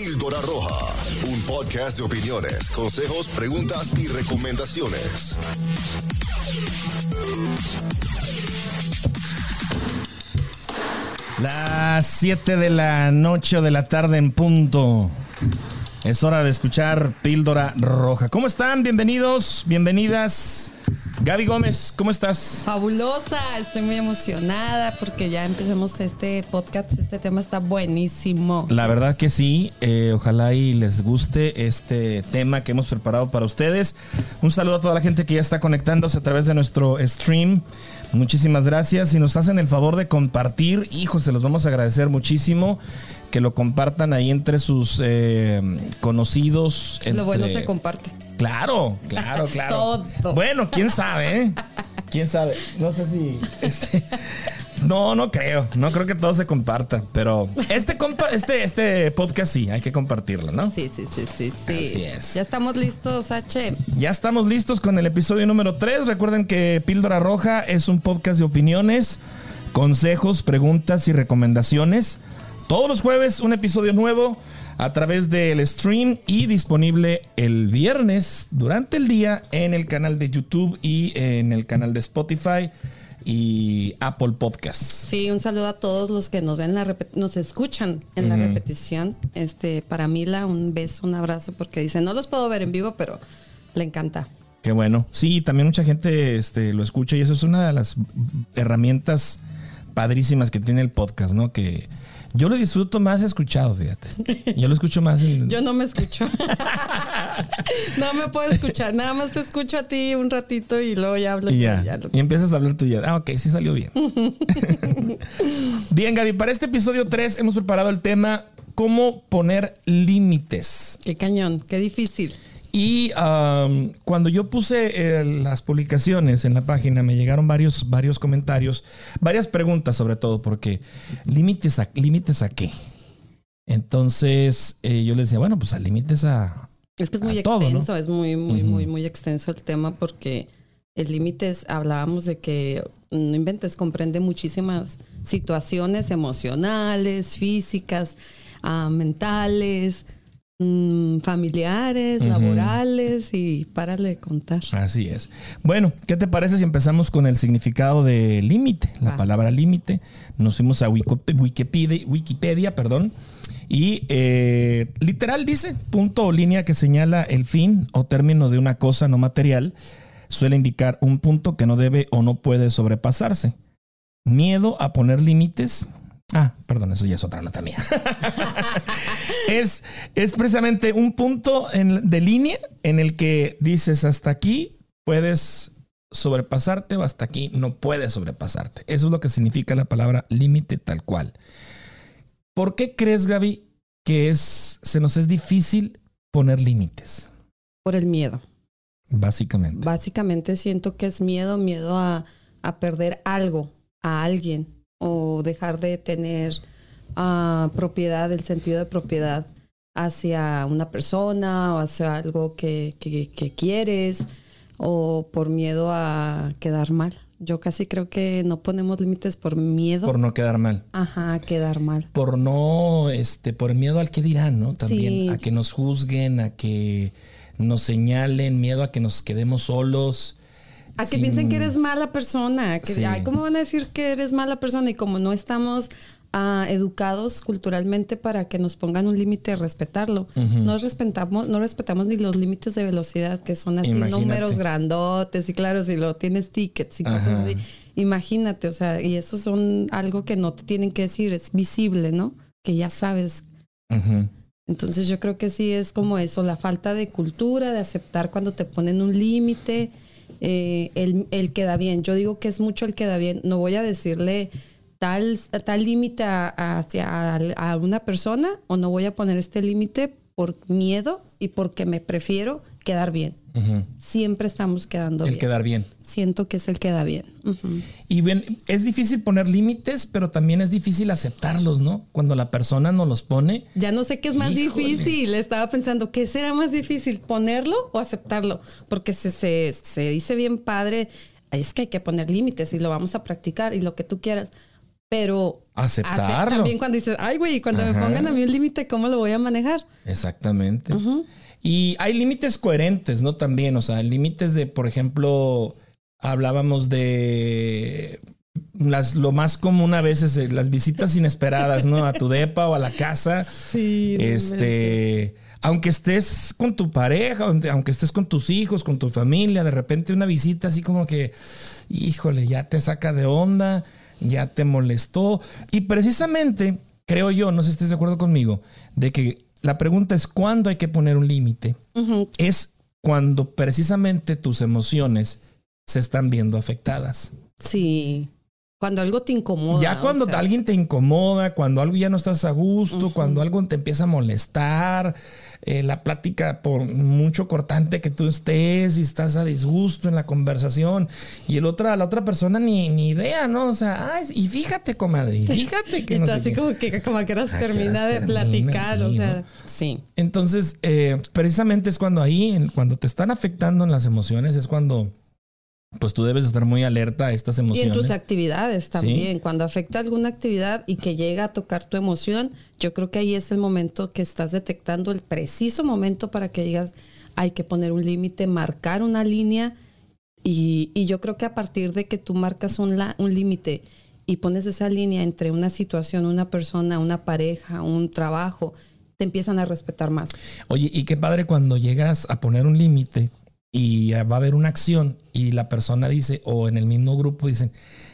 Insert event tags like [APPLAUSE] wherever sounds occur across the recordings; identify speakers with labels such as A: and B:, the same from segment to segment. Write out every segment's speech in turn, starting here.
A: Píldora Roja, un podcast de opiniones, consejos, preguntas y recomendaciones.
B: Las 7 de la noche o de la tarde en punto. Es hora de escuchar Píldora Roja. ¿Cómo están? Bienvenidos, bienvenidas. Gaby Gómez, ¿cómo estás?
C: Fabulosa, estoy muy emocionada porque ya empezamos este podcast, este tema está buenísimo.
B: La verdad que sí, eh, ojalá y les guste este tema que hemos preparado para ustedes. Un saludo a toda la gente que ya está conectándose a través de nuestro stream. Muchísimas gracias. Si nos hacen el favor de compartir, hijos, se los vamos a agradecer muchísimo. Que lo compartan ahí entre sus eh, conocidos.
C: Lo bueno se comparte.
B: Claro, claro, [LAUGHS] claro.
C: Todo.
B: Bueno, quién sabe, ¿eh? Quién sabe. No sé si. este, no, no creo. No creo que todo se comparta. Pero este compa, este, este podcast sí, hay que compartirlo, ¿no?
C: Sí, sí, sí, sí, sí.
B: Así es.
C: Ya estamos listos, H.
B: Ya estamos listos con el episodio número 3. Recuerden que Píldora Roja es un podcast de opiniones, consejos, preguntas y recomendaciones. Todos los jueves un episodio nuevo a través del stream y disponible el viernes durante el día en el canal de YouTube y en el canal de Spotify y Apple Podcasts.
C: Sí, un saludo a todos los que nos ven en la nos escuchan en la repetición. Este, para Mila, un beso, un abrazo, porque dice, no los puedo ver en vivo, pero le encanta.
B: Qué bueno. Sí, también mucha gente este, lo escucha y eso es una de las herramientas padrísimas que tiene el podcast, ¿no? Que yo lo disfruto más escuchado, fíjate. Yo lo escucho más en...
C: Yo no me escucho. [LAUGHS] no me puedo escuchar. Nada más te escucho a ti un ratito y luego ya hablo.
B: y ya,
C: ya lo-
B: y empiezas a hablar tú ya. Ah, ok, sí salió bien. bien, Gaby, para este episodio 3 hemos preparado el tema cómo poner límites.
C: Qué cañón, qué difícil.
B: Y um, cuando yo puse eh, las publicaciones en la página, me llegaron varios, varios comentarios, varias preguntas sobre todo, porque límites a, límites a qué. Entonces eh, yo les decía, bueno, pues a límites a...
C: Es que es muy
B: todo, ¿no?
C: extenso, es muy, muy, muy, muy extenso el tema porque el límite es, hablábamos de que, no inventes, comprende muchísimas situaciones emocionales, físicas, ah, mentales, mm, familiares, laborales y párale de contar.
B: Así es. Bueno, ¿qué te parece si empezamos con el significado de límite? La
C: Va.
B: palabra límite. Nos fuimos a Wikipedia, Wikipedia perdón. Y eh, literal dice, punto o línea que señala el fin o término de una cosa no material, suele indicar un punto que no debe o no puede sobrepasarse. Miedo a poner límites. Ah, perdón, eso ya es otra nota mía. [LAUGHS] es, es precisamente un punto en- de línea en el que dices hasta aquí puedes sobrepasarte o hasta aquí no puedes sobrepasarte. Eso es lo que significa la palabra límite tal cual. ¿Por qué crees, Gaby, que es, se nos es difícil poner límites?
C: Por el miedo.
B: Básicamente.
C: Básicamente siento que es miedo, miedo a, a perder algo, a alguien, o dejar de tener ah, propiedad, el sentido de propiedad hacia una persona o hacia algo que, que- que quieres, o por miedo a quedar mal. Yo casi creo que no ponemos límites por miedo.
B: Por no quedar mal.
C: Ajá, a quedar mal.
B: Por no, este, por miedo al que dirán, ¿no? También
C: Sí.
B: a que nos juzguen, a que nos señalen, miedo a que nos quedemos solos.
C: A que piensen que eres mala persona, que
B: Sí.
C: ay, ¿cómo van a decir que eres mala persona? Y como no estamos ah, educados culturalmente para que nos pongan un límite, respetarlo.
B: Ujú.
C: No respetamos, no respetamos ni los límites de velocidad, que son así
B: Imagínate.
C: números grandotes, y claro, si lo tienes tickets y cosas
B: Ajá.
C: así. Imagínate, o sea, y eso son algo que no te tienen que decir, es visible, ¿no? Que ya sabes entonces yo creo que sí es como eso, la falta de cultura, de aceptar cuando te ponen un límite, eh, el, el queda bien. Yo digo que es mucho el queda bien. No voy a decirle tal, tal límite hacia a, a una persona o no voy a poner este límite por miedo y porque me prefiero quedar bien. Siempre estamos quedando
B: El
C: bien.
B: quedar bien.
C: Siento que es el queda bien.
B: Y bien, es difícil poner límites, pero también es difícil aceptarlos, ¿no? Cuando la persona nos los pone.
C: Ya no sé qué es más
B: Híjole.
C: difícil. Estaba pensando, ¿qué será más difícil? ¿Ponerlo o aceptarlo? Porque se, se, se dice bien padre, "Ay, es que hay que poner límites y lo vamos a practicar y lo que tú quieras. Pero
B: Aceptarlo.
C: también cuando dices, ay, güey, cuando me pongan a mí un límite, ¿cómo lo voy a manejar?
B: Exactamente. Y hay límites coherentes, ¿no? También, o sea, límites de, por ejemplo, hablábamos de las, lo más común a veces, eh, las visitas inesperadas, ¿no? A tu [LAUGHS] depa o a la casa.
C: Sí.
B: Este, aunque estés con tu pareja, aunque estés con tus hijos, con tu familia, de repente una visita así como que, híjole, ya te saca de onda, ya te molestó. Y precisamente, creo yo, no sé si estés de acuerdo conmigo, de que la pregunta es cuándo hay que poner un límite. Es cuando precisamente tus emociones se están viendo afectadas.
C: Sí. Cuando algo te incomoda.
B: Ya cuando
C: o sea,
B: alguien te incomoda, cuando algo ya no estás a gusto, cuando algo te empieza a molestar, eh, la plática por mucho cortante que tú estés y estás a disgusto en la conversación y el otra, la otra persona ni, ni idea, ¿no? O sea, ay, y fíjate, comadre, fíjate que [LAUGHS]
C: Y
B: no
C: tú
B: sé
C: así
B: qué.
C: como que como que eras
B: Ah,
C: termina de platicar, o sea,
B: ¿no?
C: sí.
B: Entonces, eh, precisamente es cuando ahí, cuando te están afectando en las emociones, es cuando pues tú debes estar muy alerta a estas
C: Y en
B: emociones.
C: tus actividades también, cuando afecta alguna actividad y que llega a tocar tu emoción, yo creo que ahí es el momento que estás detectando el preciso momento para que digas, hay que poner un límite, marcar una línea y, y yo creo que a partir de que tú marcas un, la- un límite y pones esa línea entre una situación, una persona, una pareja, un trabajo, te empiezan a respetar más.
B: Oye, y qué padre cuando llegas a poner un límite y va a haber una acción y la persona dice, o en el mismo grupo dicen,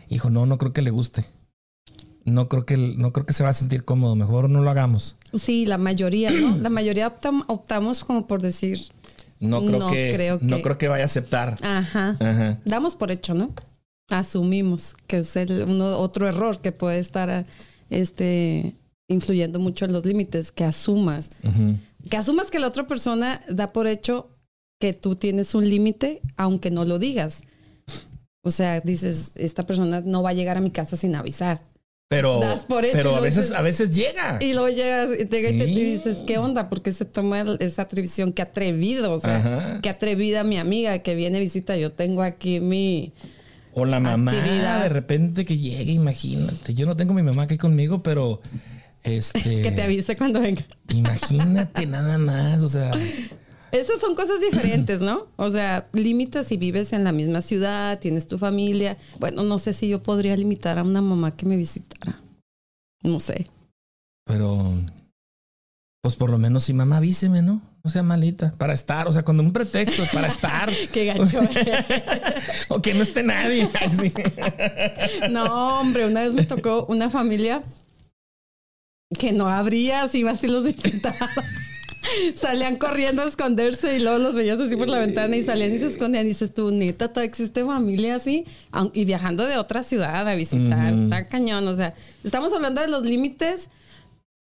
B: hijo, no, no creo que le guste. No creo que, no creo que se va a sentir cómodo, mejor no lo hagamos.
C: Sí, la mayoría, ¿no? La mayoría optam- optamos como por decir,
B: No creo,
C: No
B: que,
C: creo
B: no creo que vaya a aceptar.
C: ajá.
B: Ajá.
C: damos por hecho, ¿no? Asumimos que es el uno, otro error que puede estar ah, este, influyendo mucho en los límites, que asumas. Que asumas que la otra persona da por hecho que tú tienes un límite, aunque no lo digas. O sea, dices, esta persona no va a llegar a mi casa sin avisar.
B: Pero,
C: por
B: pero a veces,
C: dices-
B: a veces llega.
C: Y luego llegas y, te, y te- y
B: Sí.
C: dices, ¿qué onda? Porque se toma esa atribución? Qué atrevido, o sea,
B: Ajá.
C: qué atrevida mi amiga que viene visita. Yo tengo aquí mi...
B: O la mamá
C: actividad.
B: de repente que llegue, imagínate. Yo no tengo a mi mamá aquí conmigo, pero este. [LAUGHS]
C: Que te avise cuando venga.
B: Imagínate nada más. O sea,
C: Esas son cosas diferentes, ¿no? O sea, limitas si vives en la misma ciudad, tienes tu familia. Bueno, no sé si yo podría limitar a una mamá que me visitara. No sé.
B: pero. Pues por lo menos si mamá avíseme, ¿no? No sea malita. Para estar, o sea, cuando un pretexto para estar. [LAUGHS]
C: Qué gacho. [LAUGHS]
B: o que no esté nadie. [LAUGHS]
C: No, hombre, una vez me tocó una familia que no abría, si ibas y los visitaba. Salían corriendo a esconderse y luego los veías así por la ventana y salían y se escondían. Y dices tú, neta, todavía existe familia así. Y viajando de otra ciudad a visitar.
B: Ujú.
C: Está cañón. O sea, estamos hablando de los límites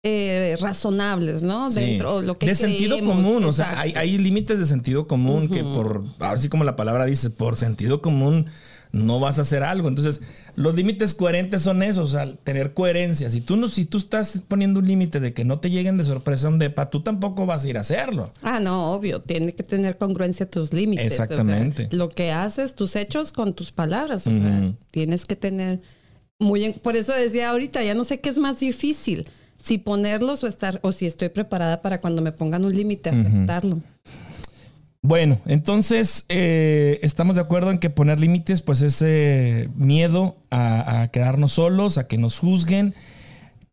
C: eh, razonables, ¿no?
B: Sí.
C: Dentro lo que
B: de sentido común, o sea, hay, hay límites de sentido común que por, así como la palabra dice, por sentido común no vas a hacer algo. Entonces, los límites coherentes son esos, o sea, tener coherencia. Si tú no, si tú estás poniendo un límite de que no te lleguen de sorpresa un depa, tú tampoco vas a ir a hacerlo.
C: Ah, no, obvio. Tiene que tener congruencia tus límites. o sea,
B: Exactamente.
C: lo que haces, tus hechos con tus palabras. O sea, tienes que tener muy... en- por eso decía ahorita, ya no sé qué es más difícil. Si ponerlos o estar... O si estoy preparada para cuando me pongan un límite, aceptarlo.
B: Bueno, entonces eh, estamos de acuerdo en que poner límites, pues ese miedo a, a quedarnos solos, a que nos juzguen.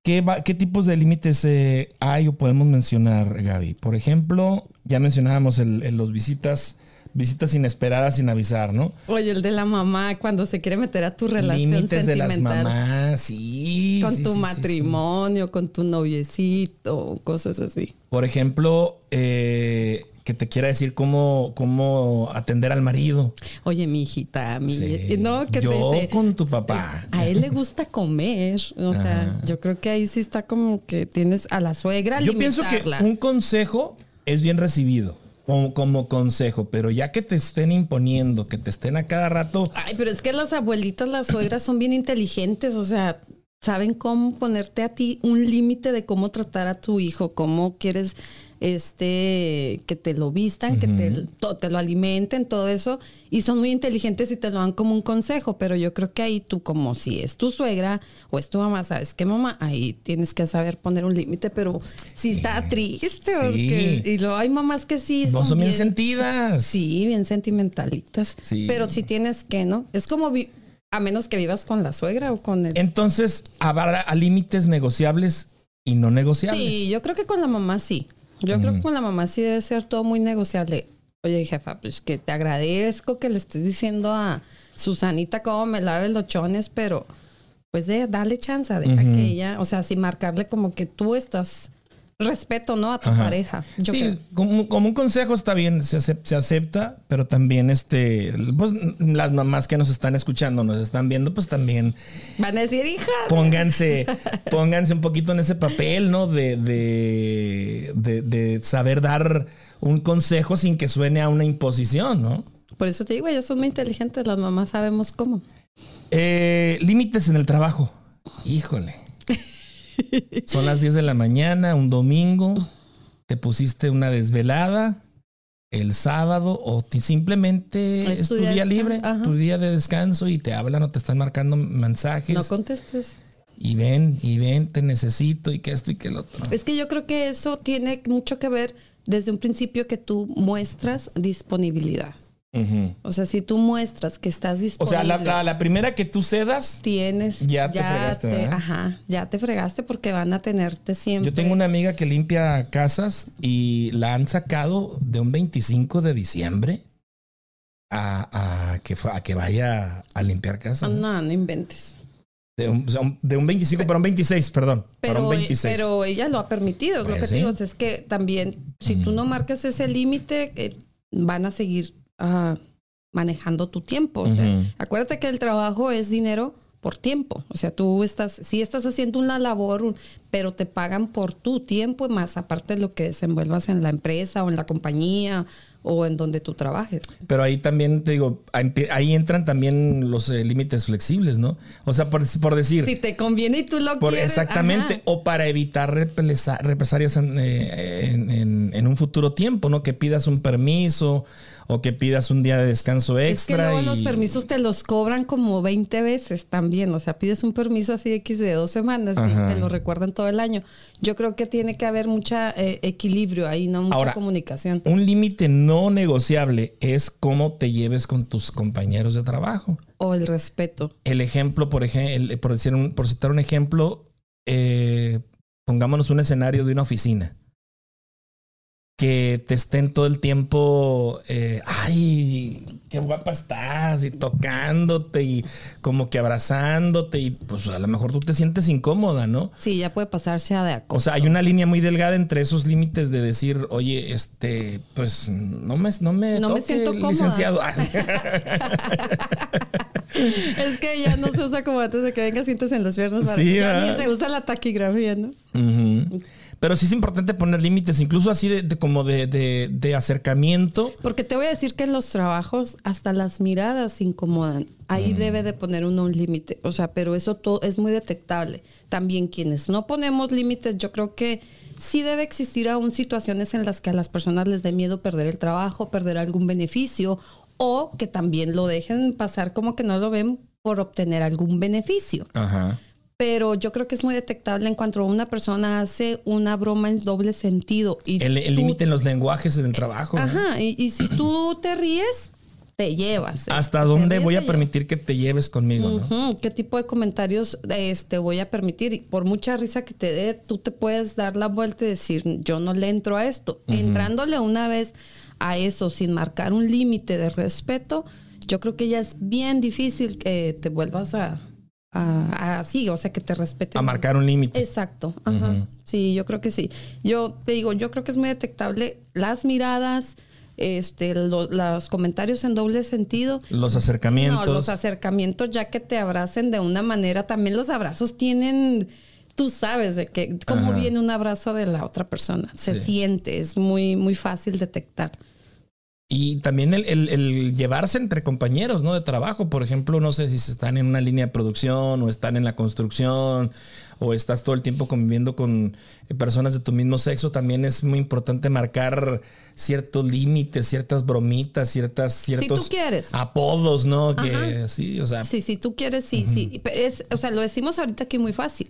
B: ¿Qué, va- qué tipos de límites eh, hay o podemos mencionar, Gaby? Por ejemplo, ya mencionábamos el, el- los visitas, visitas inesperadas sin avisar, ¿no?
C: Oye, el de la mamá cuando se quiere meter a tu relación
B: Límites de las mamás, sí.
C: Con
B: sí,
C: tu
B: sí, sí, sí.
C: matrimonio, con tu noviecito, cosas así.
B: Por ejemplo, eh, que te quiera decir cómo, cómo atender al marido.
C: Oye, mi hijita, mi...
B: Sí.
C: No, que te
B: Yo
C: dice,
B: con tu papá.
C: A él le gusta comer. O sea, yo creo que ahí sí está como que tienes a la suegra.
B: Yo pienso que un consejo es bien recibido como, como consejo, pero ya que te estén imponiendo, que te estén a cada rato,
C: Ay, pero es que las abuelitas, las suegras son bien inteligentes. O sea, saben cómo ponerte a ti un límite de cómo tratar a tu hijo, cómo quieres este que te lo vistan, que te, to- te lo alimenten, todo eso, y son muy inteligentes y te lo dan como un consejo, pero yo creo que ahí tú como si es tu suegra o es tu mamá, sabes que mamá, ahí tienes que saber poner un límite, pero sí está triste, porque- y luego hay mamás que sí
B: No son bien
C: bien-
B: sentidas.
C: Sí, bien sentimentalitas.
B: Sí.
C: Pero si tienes que, ¿no? Es como vi- a menos que vivas con la suegra o con el.
B: Entonces, habrá límites negociables y no negociables.
C: Sí, yo creo que con la mamá sí. Yo creo que con la mamá sí debe ser todo muy negociable. Oye, jefa, pues que te agradezco que le estés diciendo a Susanita cómo me lave los chones, pero pues de, dale chance, deja que ella, o sea, sin marcarle como que tú estás respeto, ¿no? A tu
B: Ajá.
C: pareja. Yo
B: sí,
C: creo.
B: como, como un consejo está bien, se, acep- se acepta, pero también este, pues las mamás que nos están escuchando, nos están viendo, pues también
C: Van a decir, hija.
B: pónganse, [LAUGHS] pónganse un poquito en ese papel, ¿no? De, de, de, de saber dar un consejo sin que suene a una imposición, ¿no?
C: Por eso te digo, ellas son muy inteligentes, las mamás sabemos cómo.
B: Eh, límites en el trabajo. Híjole. [LAUGHS] Son las 10 de la mañana, un domingo. Te pusiste una desvelada el sábado o simplemente
C: Es
B: es
C: tu día
B: libre,
C: ajá.
B: tu día de descanso y te hablan o te están marcando mensajes
C: No contestes.
B: y ven y ven, te necesito y que esto y que el otro.
C: Es que yo creo que eso tiene mucho que ver desde un principio que tú muestras disponibilidad. O sea, si tú muestras que estás
B: O
C: disponible,
B: sea, la, la- la primera que tú cedas,
C: tienes,
B: Ya te fregaste, ¿verdad?
C: ajá, ya te fregaste porque van a tenerte siempre.
B: yo tengo una amiga que limpia casas y la han sacado de un 25 de diciembre a, a que, fue- a que vaya a limpiar casas.
C: No, no inventes.
B: De un, o de un 25 para un 26, perdón. para
C: Pero,
B: un 26.
C: pero ella lo ha permitido, es lo
B: Pues
C: que
B: sí.
C: te digo. o es que también, si tú no marcas ese límite, eh, van a seguir ah, manejando tu tiempo. O sea, acuérdate que el trabajo es dinero por tiempo. O sea, tú estás, sí estás haciendo una labor, pero te pagan por tu tiempo, más aparte de lo que desenvuelvas en la empresa o en la compañía o en donde tú trabajes.
B: Pero ahí también te digo, ahí entran también los eh, límites flexibles, ¿no? O sea, por, por decir,
C: Si te conviene y tú lo
B: por,
C: quieres.
B: exactamente,
C: ajá.
B: o para evitar represa- represalias en, eh, en- en- en un futuro tiempo, ¿no? Que pidas un permiso o que pidas un día de descanso
C: Es que
B: extra.
C: luego
B: y-
C: los permisos te los cobran como 20 veces también. O sea, pides un permiso así X de dos semanas
B: Ajá.
C: y te lo recuerdan todo el año. Yo creo que tiene que haber mucha eh, equilibrio ahí, no mucha
B: Ahora,
C: comunicación.
B: Un límite no negociable es cómo te lleves con tus compañeros de trabajo.
C: O el respeto.
B: El ejemplo, por ejemplo, por, decir un- por citar un ejemplo, eh, pongámonos un escenario de una oficina. Que te estén todo el tiempo, eh, ay, qué guapa estás, y tocándote, y como que abrazándote, y pues a lo mejor tú te sientes incómoda, ¿no?
C: Sí, ya puede pasarse a de acoso.
B: O sea, hay una línea muy delgada entre esos límites de decir, oye, este, pues no me, no me,
C: No me
B: toque,
C: siento cómoda.
B: licenciado. [LAUGHS] [LAUGHS]
C: es que ya no se usa como antes de que venga sientes en los viernes.
B: Sí,
C: ya
B: ¿verdad?
C: ni se usa la taquigrafía, ¿no?
B: Pero sí es importante poner límites, incluso así de, de- como de, de- de acercamiento.
C: Porque te voy a decir que en los trabajos hasta las miradas incomodan. Ahí debe de poner uno un límite. O sea, pero eso todo es muy detectable. También quienes no ponemos límites, yo creo que sí debe existir aún situaciones en las que a las personas les dé miedo perder el trabajo, perder algún beneficio o que también lo dejen pasar como que no lo ven por obtener algún beneficio.
B: Ajá.
C: Pero yo creo que es muy detectable en cuanto una persona hace una broma en doble sentido. Y
B: El límite en los lenguajes en el trabajo. ¿no?
C: Ajá, y, y si tú te ríes, te llevas.
B: ¿Hasta
C: Te
B: dónde
C: ríes,
B: voy a permitir que te lleves conmigo? ¿no?
C: ¿Qué tipo de comentarios este, voy a permitir? Y por mucha risa que te dé, tú te puedes dar la vuelta y decir, yo no le entro a esto. Entrándole una vez a eso sin marcar un límite de respeto, yo creo que ya es bien difícil que te vuelvas a... a- a- sí, o sea, que te respeten.
B: A marcar un límite.
C: Exacto. Ajá. Sí, yo creo que sí. Yo te digo, yo creo que es muy detectable las miradas, este, lo- los comentarios en doble sentido.
B: Los acercamientos.
C: No, los acercamientos, ya que te abracen de una manera, también los abrazos tienen, tú sabes de que cómo
B: Ajá.
C: viene un abrazo de la otra persona. Se
B: Sí.
C: siente, es muy, muy fácil detectar.
B: Y también el, el- el llevarse entre compañeros, ¿no? De trabajo. Por ejemplo, no sé si están en una línea de producción o están en la construcción o estás todo el tiempo conviviendo con eh, personas de tu mismo sexo. También es muy importante marcar ciertos límites, ciertas bromitas, ciertas, ciertos
C: tú quieres.
B: apodos, ¿no? Que
C: Ajá.
B: sí, o sea,
C: Sí, si tú quieres, sí, sí. Pero es, o sea, lo decimos ahorita aquí muy fácil.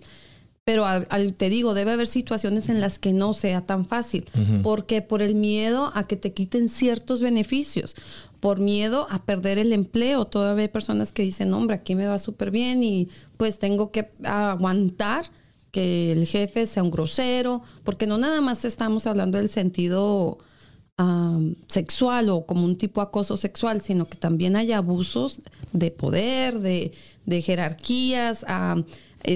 C: Pero al- al- te digo, debe haber situaciones en las que no sea tan fácil. Porque por el miedo a que te quiten ciertos beneficios, por miedo a perder el empleo. Todavía hay personas que dicen, hombre, aquí me va súper bien y pues tengo que aguantar que el jefe sea un grosero, porque no nada más estamos hablando del sentido sexual o como un tipo de acoso sexual, sino que también hay abusos de poder, de, de jerarquías, eh,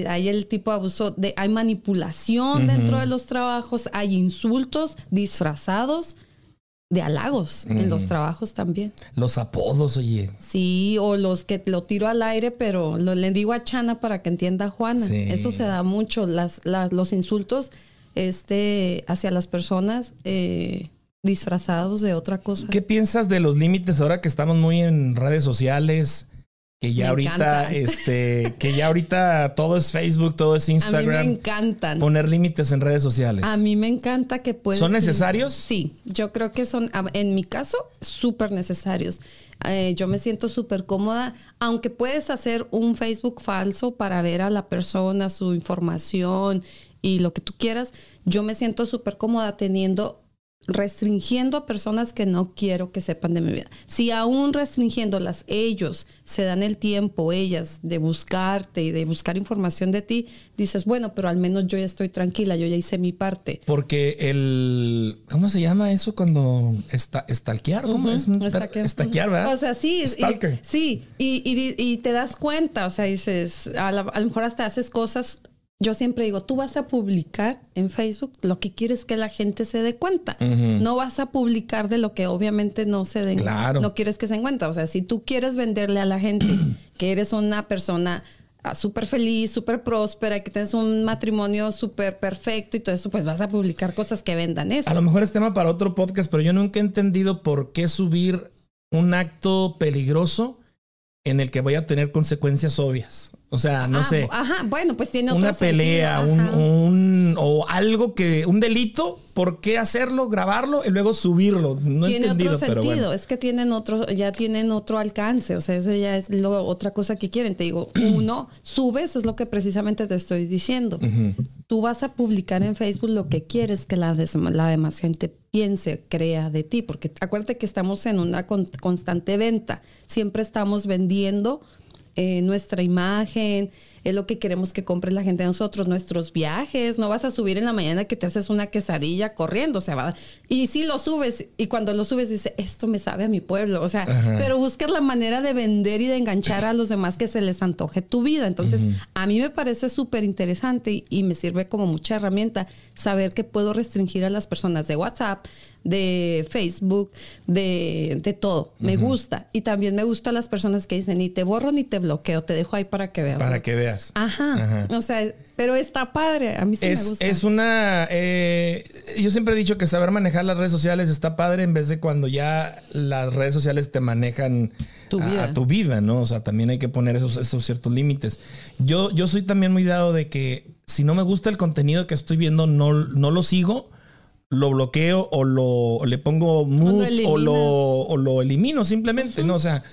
C: hay el tipo de abuso de, hay manipulación dentro de los trabajos, hay insultos disfrazados de halagos en los trabajos también.
B: los apodos, oye.
C: Sí, o los que lo tiro al aire, pero lo, le digo a Chana para que entienda a Juana.
B: Sí.
C: Eso se da mucho, las, las- los insultos este, hacia las personas eh, disfrazados de otra cosa.
B: ¿Qué piensas de los límites ahora que estamos muy en redes sociales? Que ya
C: Me
B: ahorita, este, que ya ahorita todo es Facebook, todo es
C: a mí me
B: Instagram.
C: encantan.
B: Poner límites en redes sociales.
C: A mí me encanta que puedes...
B: ¿Son necesarios?
C: Sí, yo creo que son, en mi caso, súper necesarios. Eh, yo me siento súper cómoda, aunque puedes hacer un Facebook falso para ver a la persona, su información y lo que tú quieras, yo me siento súper cómoda teniendo restringiendo a personas que no quiero que sepan de mi vida. Si aún restringiéndolas, ellos se dan el tiempo, ellas, de buscarte y de buscar información de ti, dices, bueno, pero al menos yo ya estoy tranquila, yo ya hice mi parte.
B: Porque el. ¿Cómo se llama eso cuando está stalkear? ¿Cómo es? Stalkear, ¿verdad?
C: O sea, sí. y-
B: Stalker.
C: sí, y, y- y te das cuenta, o sea, dices, a, la- a lo mejor hasta haces cosas. Yo siempre digo, tú vas a publicar en Facebook lo que quieres que la gente se dé cuenta. No vas a publicar de lo que obviamente no se den,
B: Claro.
C: no quieres que se den cuenta. O sea, si tú quieres venderle a la gente [CLEARS THROAT] que eres una persona ah, súper feliz, súper próspera, que tienes un matrimonio súper perfecto y todo eso, pues vas a publicar cosas que vendan eso.
B: A lo mejor es tema para otro podcast, pero yo nunca he entendido por qué subir un acto peligroso en el que voy a tener consecuencias obvias. O sea, no
C: Ah,
B: sé.
C: Ajá, bueno, pues tiene otro
B: una pelea, un,
C: sentido,
B: un- o algo que, un delito, ¿por qué hacerlo, grabarlo y luego subirlo? No he
C: tiene
B: entendido,
C: otro
B: pero
C: sentido,
B: bueno.
C: es que tienen otro, ya tienen otro alcance, o sea, esa ya es lo- otra cosa que quieren. Te digo, [CLEARS THROAT] uno, subes, es lo que precisamente te estoy diciendo. Tú vas a publicar en Facebook lo que quieres que la, des- la demás gente piense, crea de ti, porque acuérdate que estamos en una con- constante venta, siempre estamos vendiendo eh, nuestra imagen, es lo que queremos que compre la gente de nosotros, nuestros viajes. No vas a subir en la mañana que te haces una quesadilla corriendo, o sea, va. Y si lo subes, y cuando lo subes dice, esto me sabe a mi pueblo, o sea, pero buscas la manera de vender y de enganchar a los demás que se les antoje tu vida. Entonces, a mí me parece súper interesante y, y me sirve como mucha herramienta saber que puedo restringir a las personas de WhatsApp, de Facebook, de, de todo. Me gusta. Y también me gusta las personas que dicen, ni te borro ni te bloqueo, te dejo ahí para que veas.
B: Para que veas.
C: Ajá.
B: Ajá.
C: O sea, pero está padre. A mí sí me
B: Es,
C: gusta.
B: es una. eh, yo siempre he dicho que saber manejar las redes sociales está padre en vez de cuando ya las redes sociales te manejan
C: Tu
B: a-. A, tu vida, ¿no? O sea, también hay que poner esos, esos ciertos límites. Yo, yo soy también muy dado de que si no me gusta el contenido que estoy viendo, no, no lo sigo. Lo bloqueo o lo le pongo mute o lo, o lo elimino simplemente, ¿no? O sea,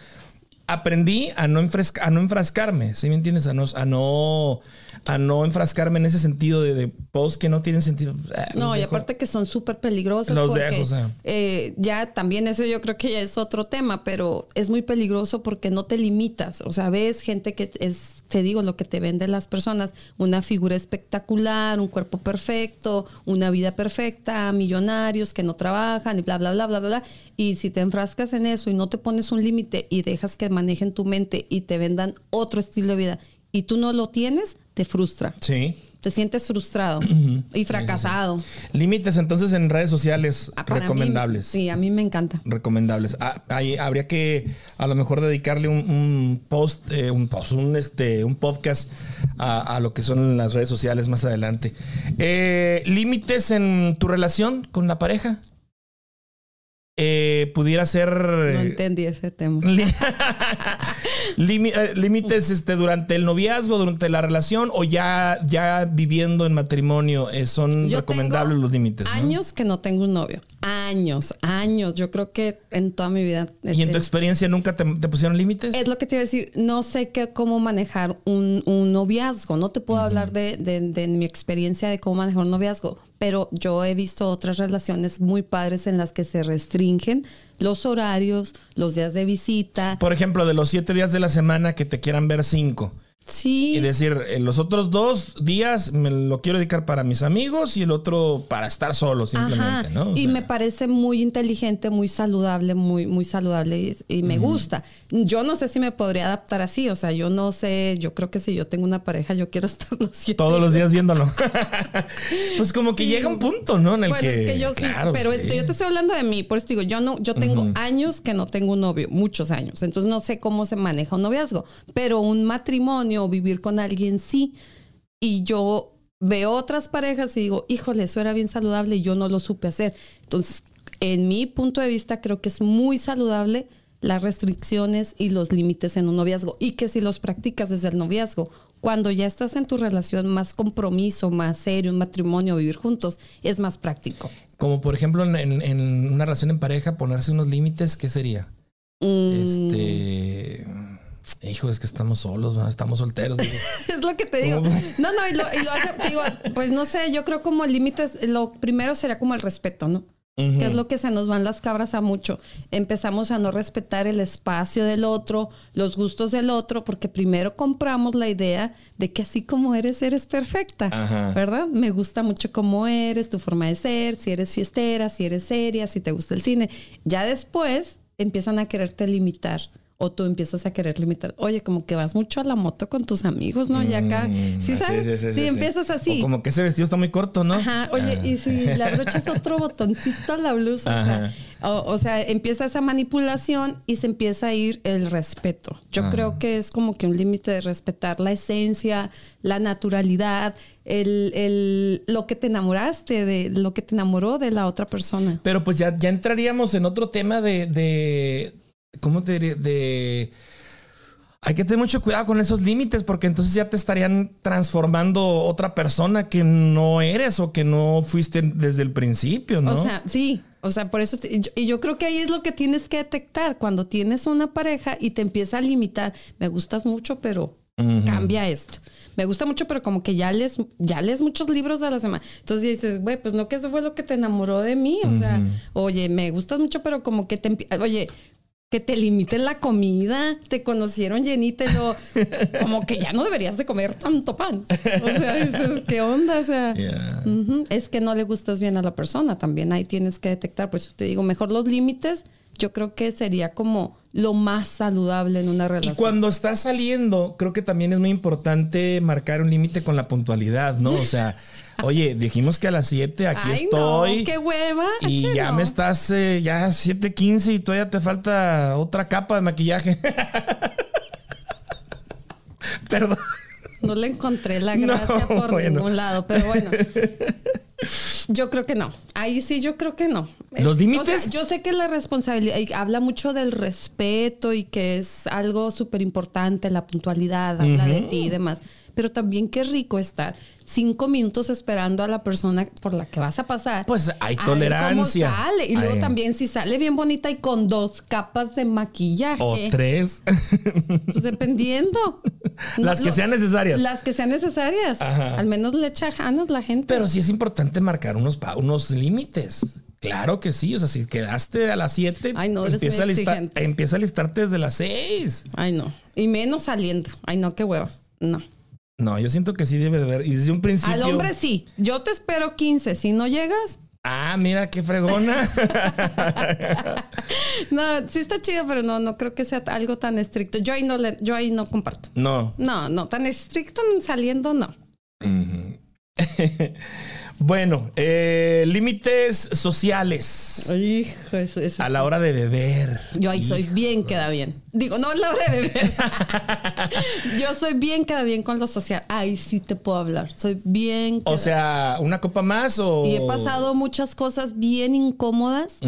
B: aprendí a no, a no enfrascarme, ¿sí me entiendes? A no, a no, a no enfrascarme en ese sentido de, de posts que no tienen sentido. Ah,
C: No, y
B: dejo.
C: aparte que son súper peligrosos.
B: Los
C: porque,
B: dejo, o sea.
C: eh, ya también eso yo creo que ya es otro tema, pero es muy peligroso porque no te limitas. O sea, ves gente que es, te digo, lo que te venden las personas, una figura espectacular, un cuerpo perfecto, una vida perfecta, millonarios que no trabajan y bla, bla, bla, bla, bla. bla. Y si te enfrascas en eso y no te pones un límite y dejas que manejen tu mente y te vendan otro estilo de vida y tú no lo tienes, te frustra.
B: Sí.
C: Te sientes frustrado [CLEARS THROAT] y fracasado.
B: Límites entonces en redes sociales
C: Ah, mí,
B: recomendables.
C: sí, a mí me encanta.
B: recomendables. Ah, ahí habría que a lo mejor dedicarle un, un post, eh, un post, un este, un podcast a, a lo que son las redes sociales más adelante. Eh, Límites en tu relación con la pareja. Eh, pudiera ser...
C: No
B: eh,
C: entendí ese tema. [LAUGHS] [LAUGHS]
B: eh, límites este, durante el noviazgo, durante la relación o ya, ya viviendo en matrimonio, eh, son
C: Yo
B: recomendables los límites. ¿no?
C: Años que no tengo un novio. Años, años. Yo creo que en toda mi vida.
B: ¿Y en tu experiencia nunca te, te pusieron límites?
C: Es lo que te iba a decir, no sé qué, cómo manejar un, un noviazgo, no te puedo hablar de, de- de mi experiencia de cómo manejar un noviazgo, pero yo he visto otras relaciones muy padres en las que se restringen los horarios, los días de visita.
B: Por ejemplo, de los siete días de la semana que te quieran ver cinco.
C: Sí,
B: Y decir, en los otros dos días me lo quiero dedicar para mis amigos y el otro para estar solo simplemente,
C: Ajá.
B: ¿no? O
C: y
B: sea,
C: me parece muy inteligente, muy saludable, muy, muy saludable y, y me gusta. Yo no sé si me podría adaptar así, o sea, yo no sé, yo creo que si yo tengo una pareja, yo quiero [LAUGHS] estar los
B: todos los días viéndolo. [LAUGHS] pues como que
C: Sí.
B: llega un punto, ¿no? En el
C: Bueno,
B: que,
C: es que yo sí,
B: claro,
C: pero
B: sí.
C: este, yo te estoy hablando de mí, por eso digo, yo no, yo tengo años que no tengo un novio, muchos años, entonces no sé cómo se maneja un noviazgo, pero un matrimonio o vivir con alguien sí, y yo veo otras parejas y digo, híjole, eso era bien saludable y yo no lo supe hacer. Entonces, en mi punto de vista, creo que es muy saludable las restricciones y los límites en un noviazgo y que si los practicas desde el noviazgo, cuando ya estás en tu relación más compromiso, más serio, un matrimonio, vivir juntos, es más práctico.
B: Como por ejemplo en, en- en una relación en pareja, ponerse unos límites, ¿qué sería?
C: Mm,
B: Este. Hijo, es que estamos solos, ¿no? estamos solteros. digo. [LAUGHS]
C: Es lo que te digo.
B: ¿Cómo?
C: No, no, y lo, y lo hace, te digo, pues no sé, yo creo como límites, lo primero sería como el respeto, ¿no? Que es lo que se nos van las cabras a mucho. Empezamos a no respetar el espacio del otro, los gustos del otro, porque primero compramos la idea de que así como eres, eres perfecta,
B: Ajá.
C: ¿verdad? Me gusta mucho cómo eres, tu forma de ser, si eres fiestera, si eres seria, si te gusta el cine. Ya después empiezan a quererte limitar. O tú empiezas a querer limitar. Oye, como que vas mucho a la moto con tus amigos, ¿no? Ya acá.
B: Mm,
C: ¿Sí sabes? Sí, empiezas así.
B: O como que ese vestido está muy corto, ¿no?
C: Ajá, oye,
B: Ah.
C: y si le abrochas otro botoncito a la blusa, o sea,
B: Ajá.
C: o, o sea, empieza esa manipulación y se empieza a ir el respeto. Yo
B: Ajá.
C: creo que es como que un límite de respetar la esencia, la naturalidad, el, el- lo que te enamoraste, de lo que te enamoró de la otra persona.
B: Pero pues ya, ya entraríamos en otro tema de, de ¿cómo te diré? De hay que tener mucho cuidado con esos límites porque entonces ya te estarían transformando otra persona que no eres o que no fuiste desde el principio, ¿no?
C: O sea, sí. O sea, por eso, te- y yo, y yo creo que ahí es lo que tienes que detectar cuando tienes una pareja y te empieza a limitar. Me gustas mucho, pero cambia esto. Me gusta mucho, pero como que ya lees, ya lees muchos libros a la semana. Entonces dices, güey, pues no que eso fue lo que te enamoró de mí. O sea, oye, me gustas mucho, pero como que te, oye, que te limiten la comida, te conocieron llenita y [LAUGHS] como que ya no deberías de comer tanto pan. O sea, dices, ¿qué onda? O sea, [LAUGHS]
B: Yeah.
C: Es que no le gustas bien a la persona, también ahí tienes que detectar. Por eso te digo, mejor los límites, yo creo que sería como lo más saludable en una
B: Y
C: relación.
B: cuando estás saliendo, creo que también es muy importante marcar un límite con la puntualidad, ¿no? O sea, oye, dijimos que a las 7 aquí
C: Ay,
B: estoy.
C: No, qué hueva.
B: Y ya me estás, eh, ya 7:15 y todavía te falta otra capa de maquillaje. [LAUGHS] Perdón.
C: No le encontré la
B: No,
C: gracia por
B: bueno.
C: ningún lado, pero bueno. [LAUGHS] Yo creo que no. Ahí sí, yo creo que no.
B: ¿Los
C: Es-
B: límites?
C: o sea, yo sé que la responsabilidad, y habla mucho del respeto y que es algo súper importante, la puntualidad, habla de ti y demás. Pero también qué rico estar cinco minutos esperando a la persona por la que vas a pasar.
B: Pues hay tolerancia.
C: sale. Y luego
B: Ay.
C: también si sale bien bonita y con dos capas de maquillaje.
B: O tres.
C: Pues dependiendo. [LAUGHS]
B: Las que sean necesarias.
C: Las que sean necesarias.
B: Ajá.
C: Al menos le echa ganas la gente.
B: Pero sí es importante marcar unos, unos límites. Claro que sí. O sea, si quedaste a las 7,
C: Ay, no,
B: empieza, a listar- empieza a listarte desde las 6.
C: Ay, no. Y menos saliendo. Ay, no, qué hueva. No.
B: No, yo siento que sí debe de haber. Y desde un principio.
C: Al hombre sí. Yo te espero 15. Si no llegas,
B: Ah, mira qué fregona. [LAUGHS]
C: no, sí está chido, pero no, no creo que sea algo tan estricto. Yo ahí no le, yo ahí no comparto.
B: no.
C: No, no, tan estricto saliendo, no. [LAUGHS]
B: Bueno, eh, límites sociales
C: Hijo, eso, eso
B: a la hora de beber.
C: Yo ahí soy bien, queda bien. Digo, no a la hora de beber. [LAUGHS] Yo soy bien, queda bien con lo social. Ahí sí te puedo hablar. Soy bien.
B: O sea, ¿una copa más o...?
C: Y he pasado muchas cosas bien incómodas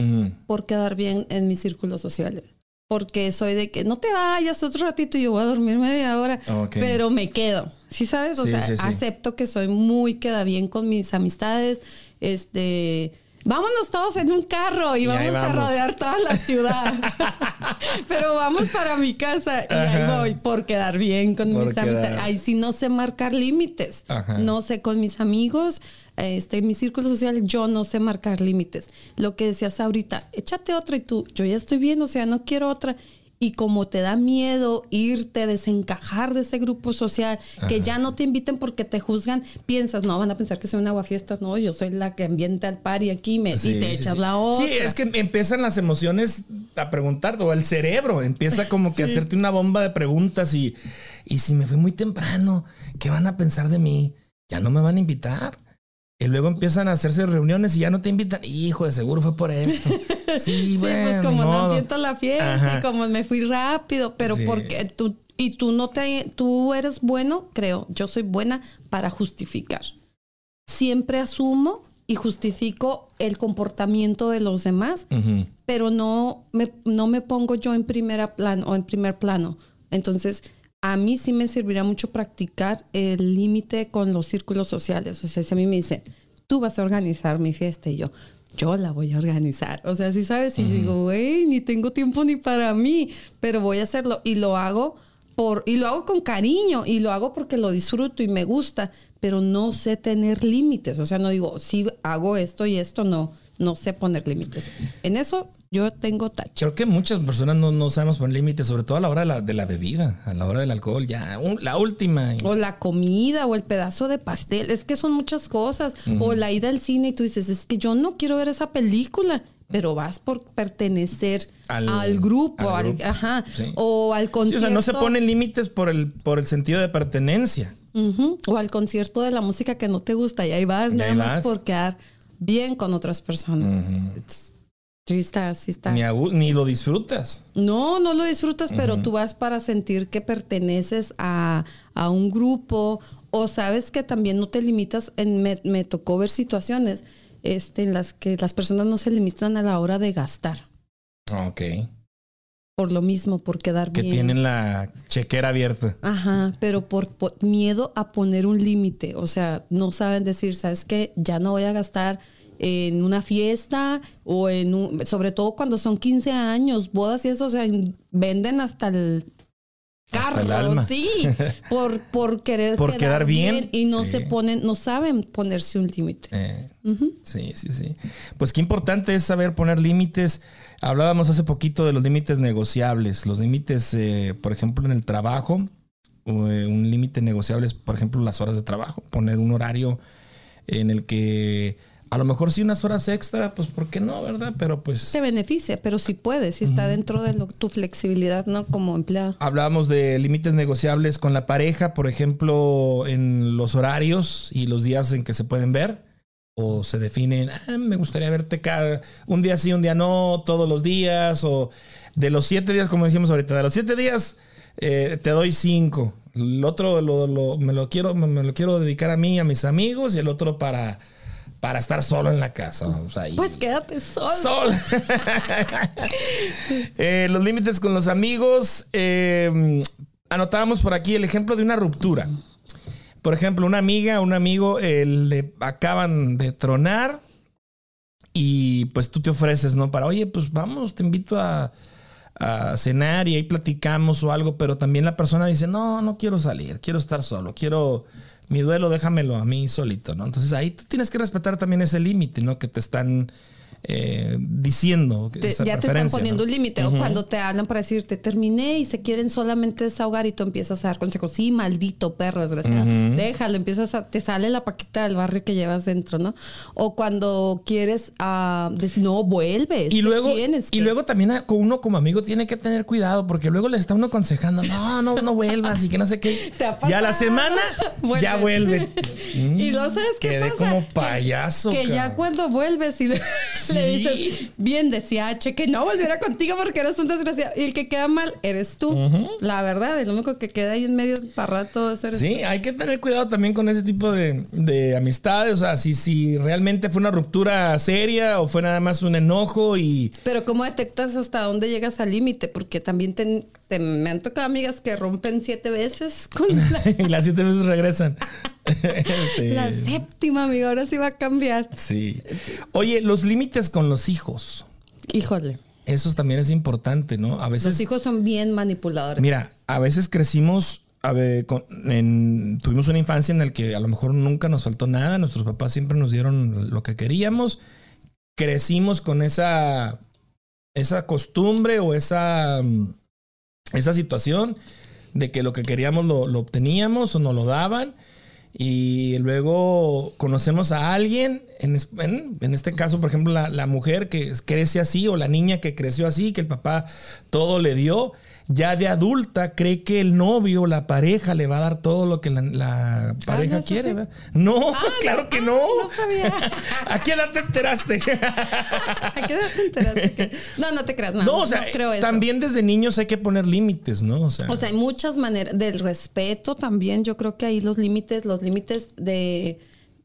C: por quedar bien en mis círculos sociales. Porque soy de que no te vayas otro ratito y yo voy a dormir media hora, pero me quedo. ¿Sí sabes? O
B: Sí,
C: sea,
B: sí, sí.
C: acepto que soy muy queda bien con mis amistades. Este, vámonos todos en un carro y,
B: Y ahí
C: vamos, a rodear toda la ciudad. [LAUGHS] pero vamos para mi casa y ahí
B: Ajá.
C: voy por quedar bien con
B: Por
C: mis
B: quedar.
C: amistades. Ahí sí no sé marcar límites.
B: Ajá.
C: No sé con mis amigos, este, mi círculo social, yo no sé marcar límites. Lo que decías ahorita, échate otra y tú, yo ya estoy bien, o sea, no quiero otra. Y como te da miedo irte, desencajar de ese grupo social, que ya no te inviten porque te juzgan, piensas, no, van a pensar que soy un aguafiestas, no, yo soy la que ambienta el party aquí me,
B: Sí,
C: y te
B: sí,
C: echas
B: sí.
C: la otra.
B: Sí, es que empiezan las emociones a preguntar, o el cerebro empieza [LAUGHS] como que a hacerte una bomba de preguntas y, y si me fui muy temprano, ¿qué van a pensar de mí? Ya no me van a invitar. Y luego empiezan a hacerse reuniones y ya no te invitan. Hijo, de seguro fue por esto. [LAUGHS] Sí,
C: Sí,
B: bueno,
C: pues como no siento la fiesta
B: Ajá.
C: y como me fui rápido, pero
B: Sí.
C: porque tú y tú no te tú eres bueno, creo, yo soy buena para justificar. Siempre asumo y justifico el comportamiento de los demás, pero no me no me pongo yo en primera plano o en primer plano. Entonces, a mí sí me servirá mucho practicar el límite con los círculos sociales. O sea, si a mí me dicen, tú vas a organizar mi fiesta y yo, yo la voy a organizar. O sea, si sabes, y digo, güey, ni tengo tiempo ni para mí, pero voy a hacerlo y lo hago por, y lo hago con cariño y lo hago porque lo disfruto y me gusta, pero no sé tener límites. O sea, no digo, sí hago esto y esto, no, no sé poner límites. En eso yo tengo tacho.
B: Creo que muchas personas no, no sabemos poner límites, sobre todo a la hora de la, de la bebida, a la hora del alcohol, ya, un- la última.
C: O la comida o el pedazo de pastel. Es que son muchas cosas. O la ida al cine y tú dices, es que yo no quiero ver esa película. Pero vas por pertenecer
B: Al-
C: al, grupo,
B: al
C: ajá,
B: Sí.
C: o al
B: Sí, o
C: concierto.
B: sea, no se ponen límites por el, por el sentido de pertenencia.
C: O al concierto de la música que no te gusta y ahí vas
B: Y
C: nada
B: ahí
C: más
B: vas.
C: por quedar bien con otras personas. Sí está, sí está.
B: Ni lo disfrutas.
C: No, no lo disfrutas, pero tú vas para sentir que perteneces a, a un grupo o sabes que también no te limitas. En, me, me tocó ver situaciones este, en las que las personas no se limitan a la hora de gastar.
B: Ok.
C: Por lo mismo, por quedar
B: Que
C: bien.
B: tienen la chequera abierta.
C: Ajá, pero por, por miedo a poner un límite. O sea, no saben decir, ¿sabes qué? Ya no voy a gastar en una fiesta o en un... Sobre todo cuando son 15 años, bodas y eso, o sea, venden hasta el carro.
B: el alma.
C: Sí, [LAUGHS] por, por querer
B: Por quedar bien.
C: y no
B: Sí.
C: se ponen, no saben ponerse un límite.
B: Eh. Sí, sí, sí. Pues qué importante es saber poner límites. Hablábamos hace poquito de los límites negociables. Los límites, eh, por ejemplo, en el trabajo. eh, un límite negociable es, por ejemplo, las horas de trabajo. Poner un horario en el que a lo mejor sí unas horas extra, pues ¿por qué no, verdad? Pero pues
C: Se beneficia, pero si puedes, si está dentro de lo- tu flexibilidad, ¿no? Como empleado.
B: Hablábamos de límites negociables con la pareja, por ejemplo, en los horarios y los días en que se pueden ver. O se definen, "Ah, me gustaría verte cada un día sí, un día no, todos los días. O de los siete días, como decíamos ahorita, de los siete días eh, te doy cinco. El otro lo, lo- me, lo quiero, me, me lo quiero dedicar a mí, a mis amigos, y el otro para, para estar solo en la casa. O sea, y-
C: Pues quédate solo.
B: Sol. [LAUGHS] Eh, los límites con los amigos. eh, anotábamos por aquí el ejemplo de una ruptura. Por ejemplo, una amiga, un amigo eh, le acaban de tronar y pues tú te ofreces, ¿no? Para, oye, pues vamos, te invito a, a cenar y ahí platicamos o algo, pero también la persona dice, no, no quiero salir, quiero estar solo, quiero mi duelo, déjamelo a mí solito, ¿no? Entonces ahí tú tienes que respetar también ese límite, ¿no? Que te están eh, diciendo
C: Te-
B: esa
C: ya te están poniendo
B: ¿no?
C: un límite. O cuando te hablan para decirte terminé y se quieren solamente desahogar y tú empiezas a dar consejos. Sí, maldito perro, desgraciado. Déjalo, empiezas a. Te sale la paquita del barrio que llevas dentro, ¿no? O cuando quieres. des- no vuelves.
B: Y
C: ¿qué
B: luego,
C: tienes
B: y
C: que-
B: luego también uno como amigo tiene que tener cuidado porque luego le está uno aconsejando, no, no, no vuelvas y que no sé qué. [LAUGHS]
C: ¿Te ha
B: Y a la semana [LAUGHS] ya vuelven. [LAUGHS]
C: Y luego, ¿sabes qué
B: Quedé
C: pasa?
B: como
C: Que-
B: payaso.
C: Que ya cuando vuelves y le,
B: Sí.
C: Le dices, bien decía H, que no volviera contigo porque eres un desgraciado. Y el que queda mal eres tú. La verdad, el único que queda ahí en medio para rato eso eres
B: Sí, hay que tener cuidado también con ese tipo de, de amistades. O sea, si, si realmente fue una ruptura seria o fue nada más un enojo y.
C: Pero ¿cómo detectas hasta dónde llegas al límite? Porque también te- te- me han tocado amigas que rompen siete veces con [LAUGHS] la,
B: y las siete veces regresan. [LAUGHS] Sí.
C: la séptima, amiga. Ahora sí va a cambiar.
B: Sí. Oye, los límites con los hijos.
C: Híjole.
B: Eso también es importante, ¿no? A veces.
C: Los hijos son bien manipuladores.
B: Mira, a veces crecimos, a ver, con- en- tuvimos una infancia en la que a lo mejor nunca nos faltó nada, nuestros papás siempre nos dieron lo que queríamos, crecimos con esa, esa costumbre o esa, mm, esa situación de que lo que queríamos lo, lo obteníamos o nos lo daban. Y luego conocemos a alguien, en, en- en este caso, por ejemplo, la, la mujer que crece así o la niña que creció así, que el papá todo le dio, ya de adulta cree que el novio, la pareja, le va a dar todo lo que la, la pareja
C: ¿no es
B: quiere. No,
C: Ah, [LAUGHS]
B: claro
C: no,
B: que
C: ah,
B: no.
C: no sabía. [LAUGHS]
B: ¿A qué edad te enteraste? [LAUGHS]
C: ¿A qué edad te enteraste No, no te creas. No,
B: no, o sea,
C: creo eso.
B: también desde niños hay que poner límites, ¿no? O sea,
C: O sea, hay muchas maneras del respeto también. Yo creo que ahí los límites, los límites de,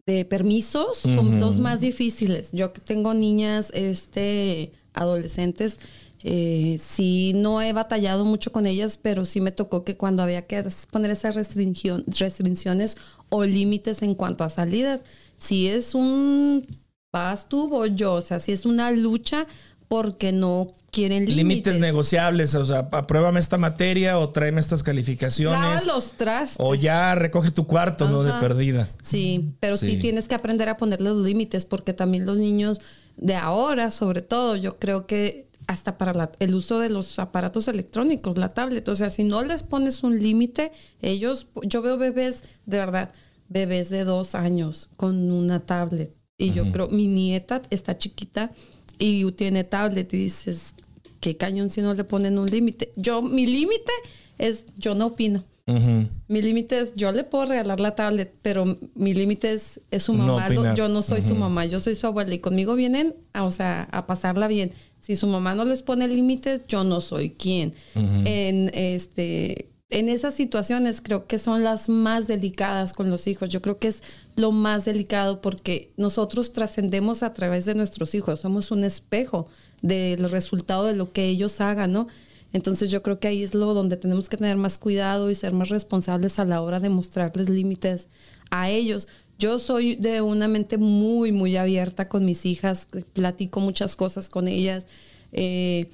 C: de permisos son los más difíciles. Yo que tengo niñas, este, adolescentes, eh, sí no he batallado mucho con ellas, pero sí me tocó que cuando había que poner esas restricciones o límites en cuanto a salidas, si es un vas tú voy yo, o sea, si es una lucha porque no quieren límites.
B: límites negociables, o sea, apruébame esta materia o tráeme estas calificaciones.
C: los trastes.
B: O ya recoge tu cuarto, ¿no? De perdida.
C: Sí, pero sí.
B: Sí.
C: tienes que aprender a ponerle los límites porque también los niños de ahora, sobre todo, yo creo que hasta para la- el uso de los aparatos electrónicos, la tablet, o sea, si no les pones un límite, ellos, yo veo bebés, de verdad, bebés de dos años con una tablet. Y yo creo, mi nieta está chiquita y tiene tablet y dices, qué cañón si no le ponen un límite. Yo, mi límite es, yo no opino.
B: Ujú.
C: Mi límite es, yo le puedo regalar la tablet, pero mi límite es, es su mamá. yo no soy su mamá, yo soy su abuela y conmigo vienen, a, o sea, a pasarla bien. Si su mamá no les pone límites, yo no soy quien. En este, en esas situaciones creo que son las más delicadas con los hijos. Yo creo que es lo más delicado porque nosotros trascendemos a través de nuestros hijos. Somos un espejo del resultado de lo que ellos hagan, ¿no? Entonces yo creo que ahí es lo donde tenemos que tener más cuidado y ser más responsables a la hora de mostrarles límites a ellos. Yo soy de una mente muy, muy abierta con mis hijas, platico muchas cosas con ellas. Eh,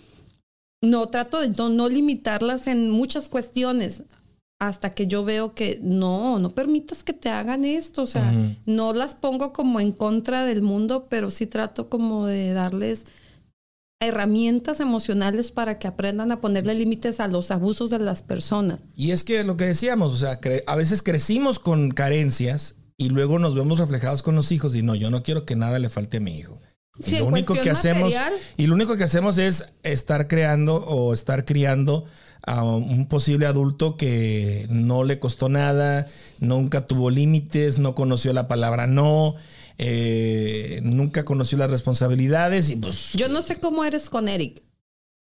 C: no trato de no, no limitarlas en muchas cuestiones hasta que yo veo que no, no permitas que te hagan esto. O sea, no las pongo como en contra del mundo, pero sí trato como de darles herramientas emocionales para que aprendan a ponerle límites a los abusos de las personas.
B: Y es que lo que decíamos, o sea, a veces crecimos con carencias y luego nos vemos reflejados con los hijos y no, yo no quiero que nada le falte a mi hijo. Y lo único que hacemos
C: material.
B: y lo único que hacemos es estar creando o estar criando a un posible adulto que no le costó nada, nunca tuvo límites, no conoció la palabra no, eh, nunca conoció las responsabilidades y pues
C: Yo no sé cómo eres con Eric,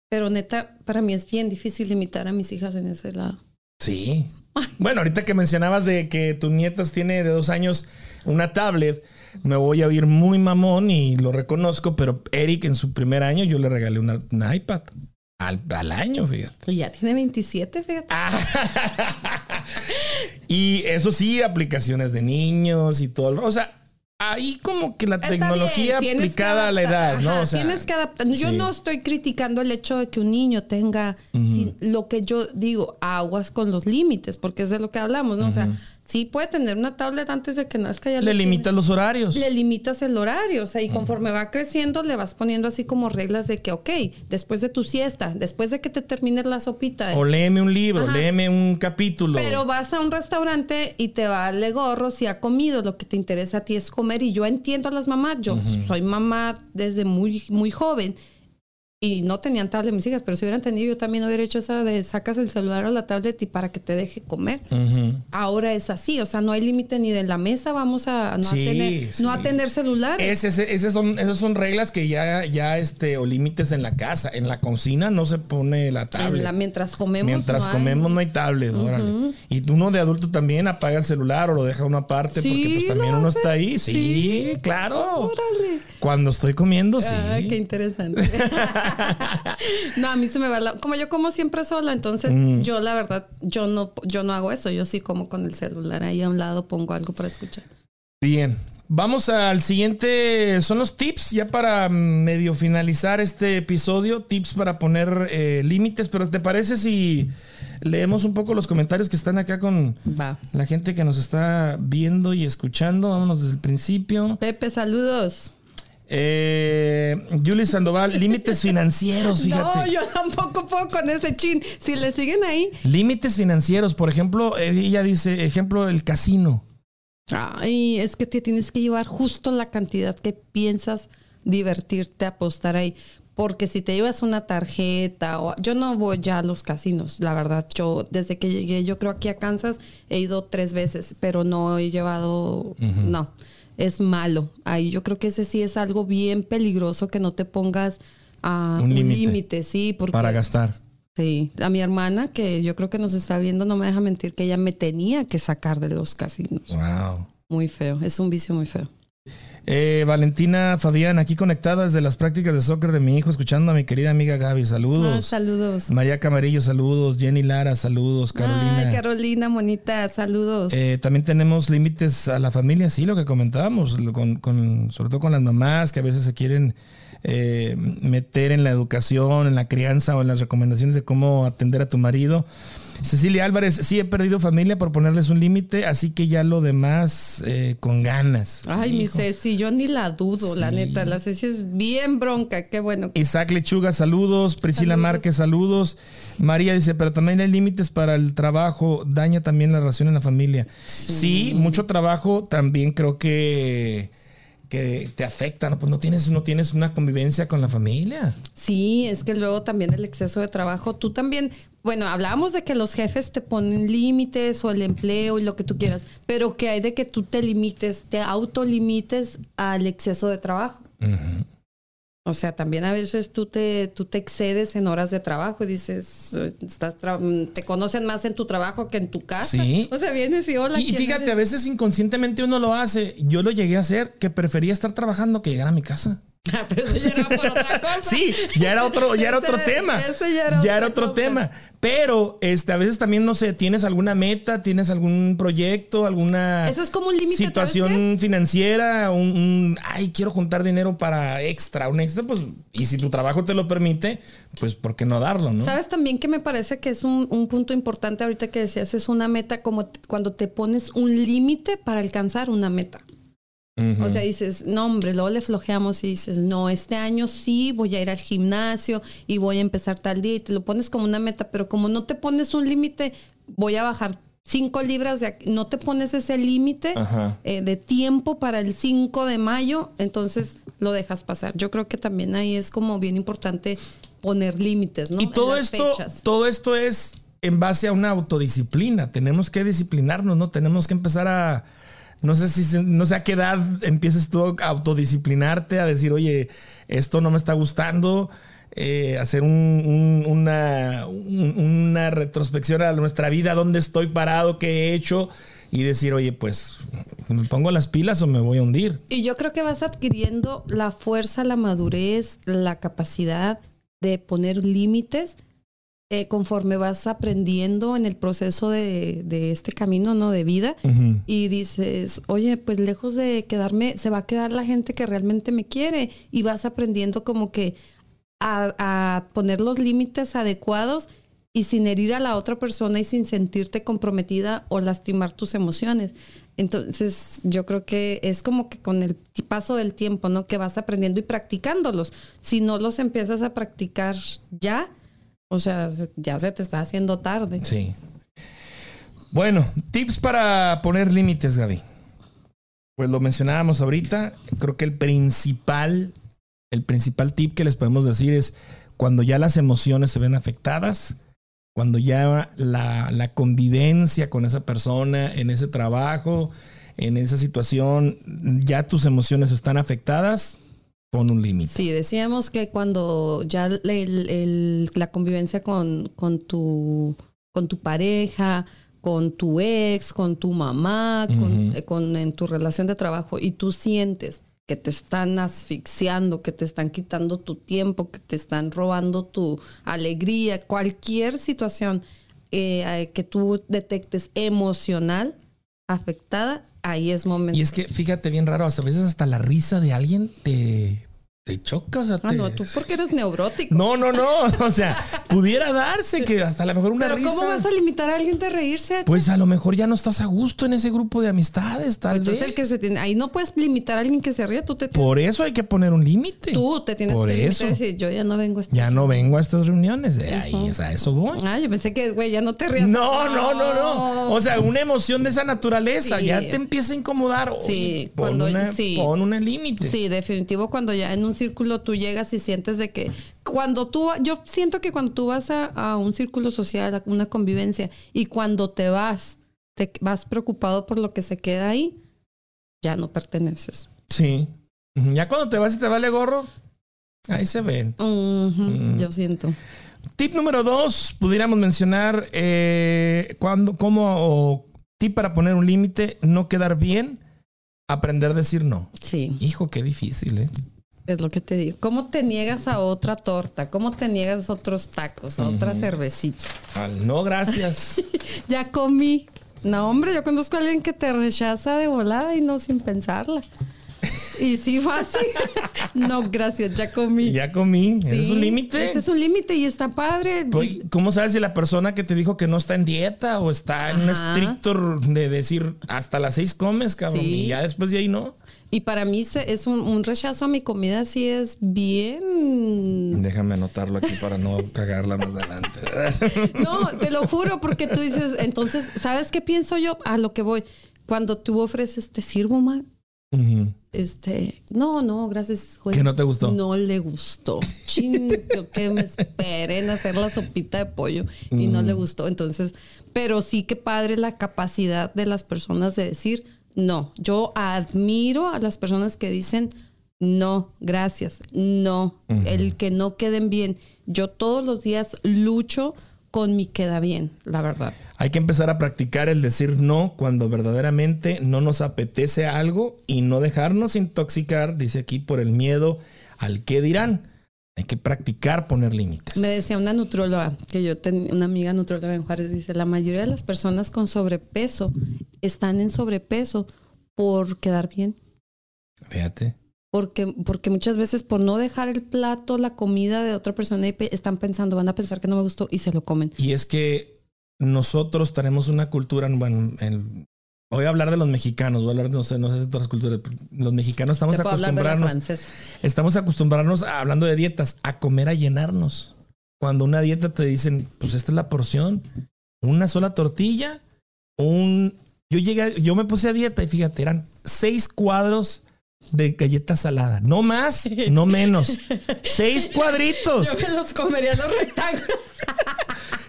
C: pero neta, para mí es bien difícil limitar a mis hijas en ese lado.
B: Sí. Bueno, ahorita que mencionabas de que tus nietas tiene de dos años una tablet, me voy a oír muy mamón y lo reconozco, pero Eric en su primer año yo le regalé una, una iPad. Al, al año, fíjate.
C: Y ya tiene 27, fíjate. [LAUGHS]
B: Y eso sí, aplicaciones de niños y todo. O sea, ahí como que la
C: Está
B: tecnología
C: bien,
B: aplicada a la edad, ¿no?
C: ajá,
B: O sea,
C: tienes que adaptar. Yo
B: sí.
C: no estoy criticando el hecho de que un niño tenga sin- lo que yo digo, aguas con los límites, porque es de lo que hablamos, ¿no? O sea, sí puede tener una tablet antes de que nazca. Ya
B: Le
C: tiene.
B: limitas los horarios.
C: Le limitas el horario, o sea, y conforme va creciendo le vas poniendo así como reglas de que, ok, después de tu siesta, después de que te termines la sopita,
B: O léeme un libro,
C: Ajá.
B: léeme un capítulo.
C: pero vas a un restaurante y te vale gorro si ha comido, lo que te interesa a ti es comer. Y yo entiendo a las mamás, yo soy mamá desde muy, muy joven y no tenían tablet mis hijas, pero si hubieran tenido, yo también hubiera hecho esa de sacas el celular o la tablet y para que te deje comer. Ahora es así, o sea, no hay límite ni de la mesa, vamos a no,
B: Sí,
C: a, tener,
B: sí.
C: no a tener celular.
B: Ese- ese- esas son, esas son reglas que ya, ya este, o límites en la casa. En la cocina no se pone la tablet.
C: La- mientras comemos.
B: Mientras
C: no hay-
B: comemos no hay tablet, órale. Y uno de adulto también apaga el celular o lo deja uno aparte
C: Sí,
B: porque pues también uno está ahí. Sí, claro.
C: Órale.
B: Cuando estoy comiendo, sí.
C: Ay, qué interesante. [LAUGHS] [LAUGHS] no, a mí se me va la... Como yo como siempre sola, entonces
B: Mm.
C: yo la verdad, yo no, yo no hago eso. Yo sí como con el celular ahí a un lado, pongo algo para escuchar.
B: Bien. Vamos al siguiente. Son los tips ya para medio finalizar este episodio. Tips para poner eh, límites. Pero ¿te parece si leemos un poco los comentarios que están acá con
C: Va.
B: la gente que nos está viendo y escuchando? Vámonos desde el principio.
C: Pepe, saludos.
B: Eh, Julie Sandoval, límites financieros, [LAUGHS] fíjate.
C: No, yo tampoco puedo con ese chin. Si le siguen ahí.
B: Límites financieros, por ejemplo, eh, ella dice, ejemplo, el casino.
C: Ay, es que te tienes que llevar justo la cantidad que piensas divertirte, apostar ahí. Porque si te llevas una tarjeta o yo no voy ya a los casinos, la verdad, yo desde que llegué, yo creo aquí a Kansas he ido tres veces, pero no he llevado, no, es malo. Ahí yo creo que ese sí es algo bien peligroso que no te pongas a
B: Un límite.
C: límite, sí, porque
B: Para gastar.
C: sí, a mi hermana que yo creo que nos está viendo no me deja mentir que ella me tenía que sacar de los casinos.
B: Wow.
C: Muy feo, es un vicio muy feo.
B: Eh, Valentina Fabián, aquí conectada desde las prácticas de soccer de mi hijo, escuchando a mi querida amiga Gaby.
C: Ah,
B: Saludos.
C: saludos.
B: María Camarillo, saludos. Jenny Lara, saludos. Carolina.
C: Ay, Carolina, monita, saludos.
B: Eh, también tenemos límites a la familia, sí, lo que comentábamos, con, con- sobre todo con las mamás que a veces se quieren eh, meter en la educación, en la crianza o en las recomendaciones de cómo atender a tu marido. Cecilia Álvarez, sí he perdido familia por ponerles un límite, así que ya lo demás eh, con ganas.
C: Ay, mi. Ceci, yo ni la dudo, la
B: Sí.
C: neta. La Ceci es bien bronca, qué bueno.
B: Isaac Lechuga, saludos. Priscila
C: Saludos.
B: Márquez, saludos. María dice, pero también hay límites para el trabajo, daña también la relación en la familia. Sí, mucho trabajo también creo que, que te afecta, ¿no? Pues no tienes, no tienes una convivencia con la familia.
C: Sí, es que luego también el exceso de trabajo, tú también, bueno, hablábamos de que los jefes te ponen límites o el empleo y lo que tú quieras, pero que hay de que tú te limites, te autolimites al exceso de trabajo. O sea, también a veces tú te, tú te excedes en horas de trabajo y dices, estás tra- te conocen más en tu trabajo que en tu casa.
B: Sí.
C: O sea, vienes y hola.
B: Y, y
C: ¿quién
B: fíjate, a veces inconscientemente uno lo hace. Yo lo llegué a hacer, que prefería estar trabajando que llegar a mi casa. [LAUGHS]
C: Pero eso ya era por otra cosa.
B: Sí, ya era otro, ya era
C: Ese-
B: otro tema.
C: ese ya era
B: otro
C: cosa.
B: tema. Pero este, a veces también, no sé, tienes alguna meta, tienes algún proyecto, alguna
C: Eso es como un ¿sabes
B: situación financiera, un, un, ay, quiero juntar dinero para extra, un extra, pues, y si tu trabajo te lo permite, pues, ¿por qué no darlo, no?
C: Sabes también que me parece que es un, un punto importante ahorita que decías, es una meta como cuando te pones un límite para alcanzar una meta. O sea, dices, no, hombre, luego le flojeamos y dices, no, este año sí voy a ir al gimnasio y voy a empezar tal día y te lo pones como una meta, pero como no te pones un límite, voy a bajar cinco libras de aquí, no te pones ese límite eh, de tiempo para el 5 de mayo, entonces lo dejas pasar. Yo creo que también ahí es como bien importante poner límites, ¿no?
B: Y todo esto,
C: fechas.
B: todo esto es en base a una autodisciplina. Tenemos que disciplinarnos, ¿no? Tenemos que empezar a. No sé si no sé a qué edad empieces tú a autodisciplinarte, a decir, oye, esto no me está gustando. eh, hacer un- un- una, un- una retrospección a nuestra vida, dónde estoy parado, qué he hecho, y decir, oye, pues, ¿me pongo las pilas o me voy a hundir?
C: Y yo creo que vas adquiriendo la fuerza, la madurez, la capacidad de poner límites eh, conforme vas aprendiendo en el proceso de, de este camino, ¿no? De vida. Y dices, oye, pues lejos de quedarme, se va a quedar la gente que realmente me quiere. Y vas aprendiendo como que a, a poner los límites adecuados y sin herir a la otra persona y sin sentirte comprometida o lastimar tus emociones. Entonces, yo creo que es como que con el paso del tiempo, ¿no? Que vas aprendiendo y practicándolos. Si no los empiezas a practicar ya, o sea, ya se te está haciendo tarde.
B: Sí. Bueno, tips para poner límites, Gaby. Pues lo mencionábamos ahorita. Creo que el principal, el principal tip que les podemos decir es cuando ya las emociones se ven afectadas, cuando ya la, la convivencia con esa persona, en ese trabajo, en esa situación, ya tus emociones están afectadas, pon un límite.
C: Sí, decíamos que cuando ya el- el- la convivencia con, con, tu, con tu pareja, con tu ex, con tu mamá, eh, con- en tu relación de trabajo y tú sientes que te están asfixiando, que te están quitando tu tiempo, que te están robando tu alegría, cualquier situación eh, que tú detectes emocional afectada, ahí es momento.
B: Y es que fíjate bien raro, hasta a veces hasta la risa de alguien te, te choca. O sea,
C: Ah,
B: te-
C: no, tú porque eres neurótico.
B: No, no, no. [LAUGHS] O sea, pudiera darse que hasta a lo mejor una
C: Pero
B: risa.
C: ¿cómo vas a limitar a alguien de reírse?
B: Pues a lo mejor ya no estás a gusto en ese grupo de amistades, tal
C: Entonces
B: vez.
C: el que se tiene, ahí no puedes limitar a alguien que se ríe, tú te tienes,
B: Por eso hay que poner un límite.
C: tú te tienes
B: Por
C: que
B: eso.
C: decir, yo ya no vengo a este-
B: Ya no vengo a estas reuniones. De ahí, es a eso voy.
C: Ah, yo pensé que, güey, ya no te rías.
B: No, no, no, no. O sea, una emoción de esa naturaleza
C: Sí.
B: ya te empieza a incomodar. Oye,
C: Sí,
B: pon
C: cuando-
B: una,
C: sí.
B: pon una límite.
C: Sí, definitivo cuando ya en un círculo tú llegas y sientes de que cuando tú, yo siento que cuando tú vas a, a un círculo social, a una convivencia, y cuando te vas, te vas preocupado por lo que se queda ahí, ya no perteneces.
B: Sí. Ya cuando te vas y te vale gorro, ahí se ven. Mm.
C: Yo siento.
B: Tip número dos, pudiéramos mencionar eh, cuando, cómo, o tip para poner un límite, no quedar bien, aprender a decir no.
C: Sí.
B: Hijo, qué difícil, ¿eh?
C: Es lo que te digo. ¿Cómo te niegas a otra torta? ¿Cómo te niegas a otros tacos? A otra cervecita.
B: Al no, gracias. [LAUGHS]
C: Ya comí. No, hombre, yo conozco a alguien que te rechaza de volada y no sin pensarla. Y sí fue así. [LAUGHS] no, gracias, ya comí.
B: ya comí. ¿Es
C: Sí,
B: un límite?
C: Ese es un límite y está padre.
B: Pues, ¿Cómo sabes si la persona que te dijo que no está en dieta o está en un estricto de decir hasta las seis comes, cabrón?
C: Sí.
B: Y ya después de ahí no.
C: Y para mí se- es un, un rechazo a mi comida, sí es bien.
B: Déjame anotarlo aquí para no [LAUGHS] cagarla más adelante.
C: No, te lo juro, porque tú dices, entonces, ¿sabes qué pienso yo? A lo que voy. Cuando tú ofreces, ¿te sirvo mal? Este, no, no, gracias, güey.
B: ¿Que no te gustó?
C: No le gustó. Chingo, que me esperen a hacer la sopita de pollo y no le gustó. Entonces, pero sí que padre la capacidad de las personas de decir no. Yo admiro a las personas que dicen no, gracias, no, el que no queden bien. Yo todos los días lucho con mi queda bien, la verdad.
B: Hay que empezar a practicar el decir no cuando verdaderamente no nos apetece algo y no dejarnos intoxicar, dice aquí, por el miedo al qué dirán. Hay que practicar poner límites.
C: Me decía una nutróloga, que yo tenía una amiga nutróloga en Juárez, dice, la mayoría de las personas con sobrepeso están en sobrepeso por quedar bien.
B: Fíjate.
C: Porque, porque muchas veces por no dejar el plato, la comida de otra persona, están pensando, van a pensar que no me gustó y se lo comen.
B: Y es que nosotros tenemos una cultura, bueno, en- voy a hablar de los mexicanos, voy a hablar de, no sé, no sé de todas las culturas, los mexicanos estamos acostumbrarnos, estamos acostumbrarnos, a- hablando de dietas, a comer a llenarnos. Cuando una dieta te dicen, pues esta es la porción, una sola tortilla, un... Yo llegué, yo me puse a dieta y fíjate, eran seis cuadros de galleta salada. No más, no [LAUGHS] menos. Seis cuadritos.
C: Yo me los comería los rectángulos.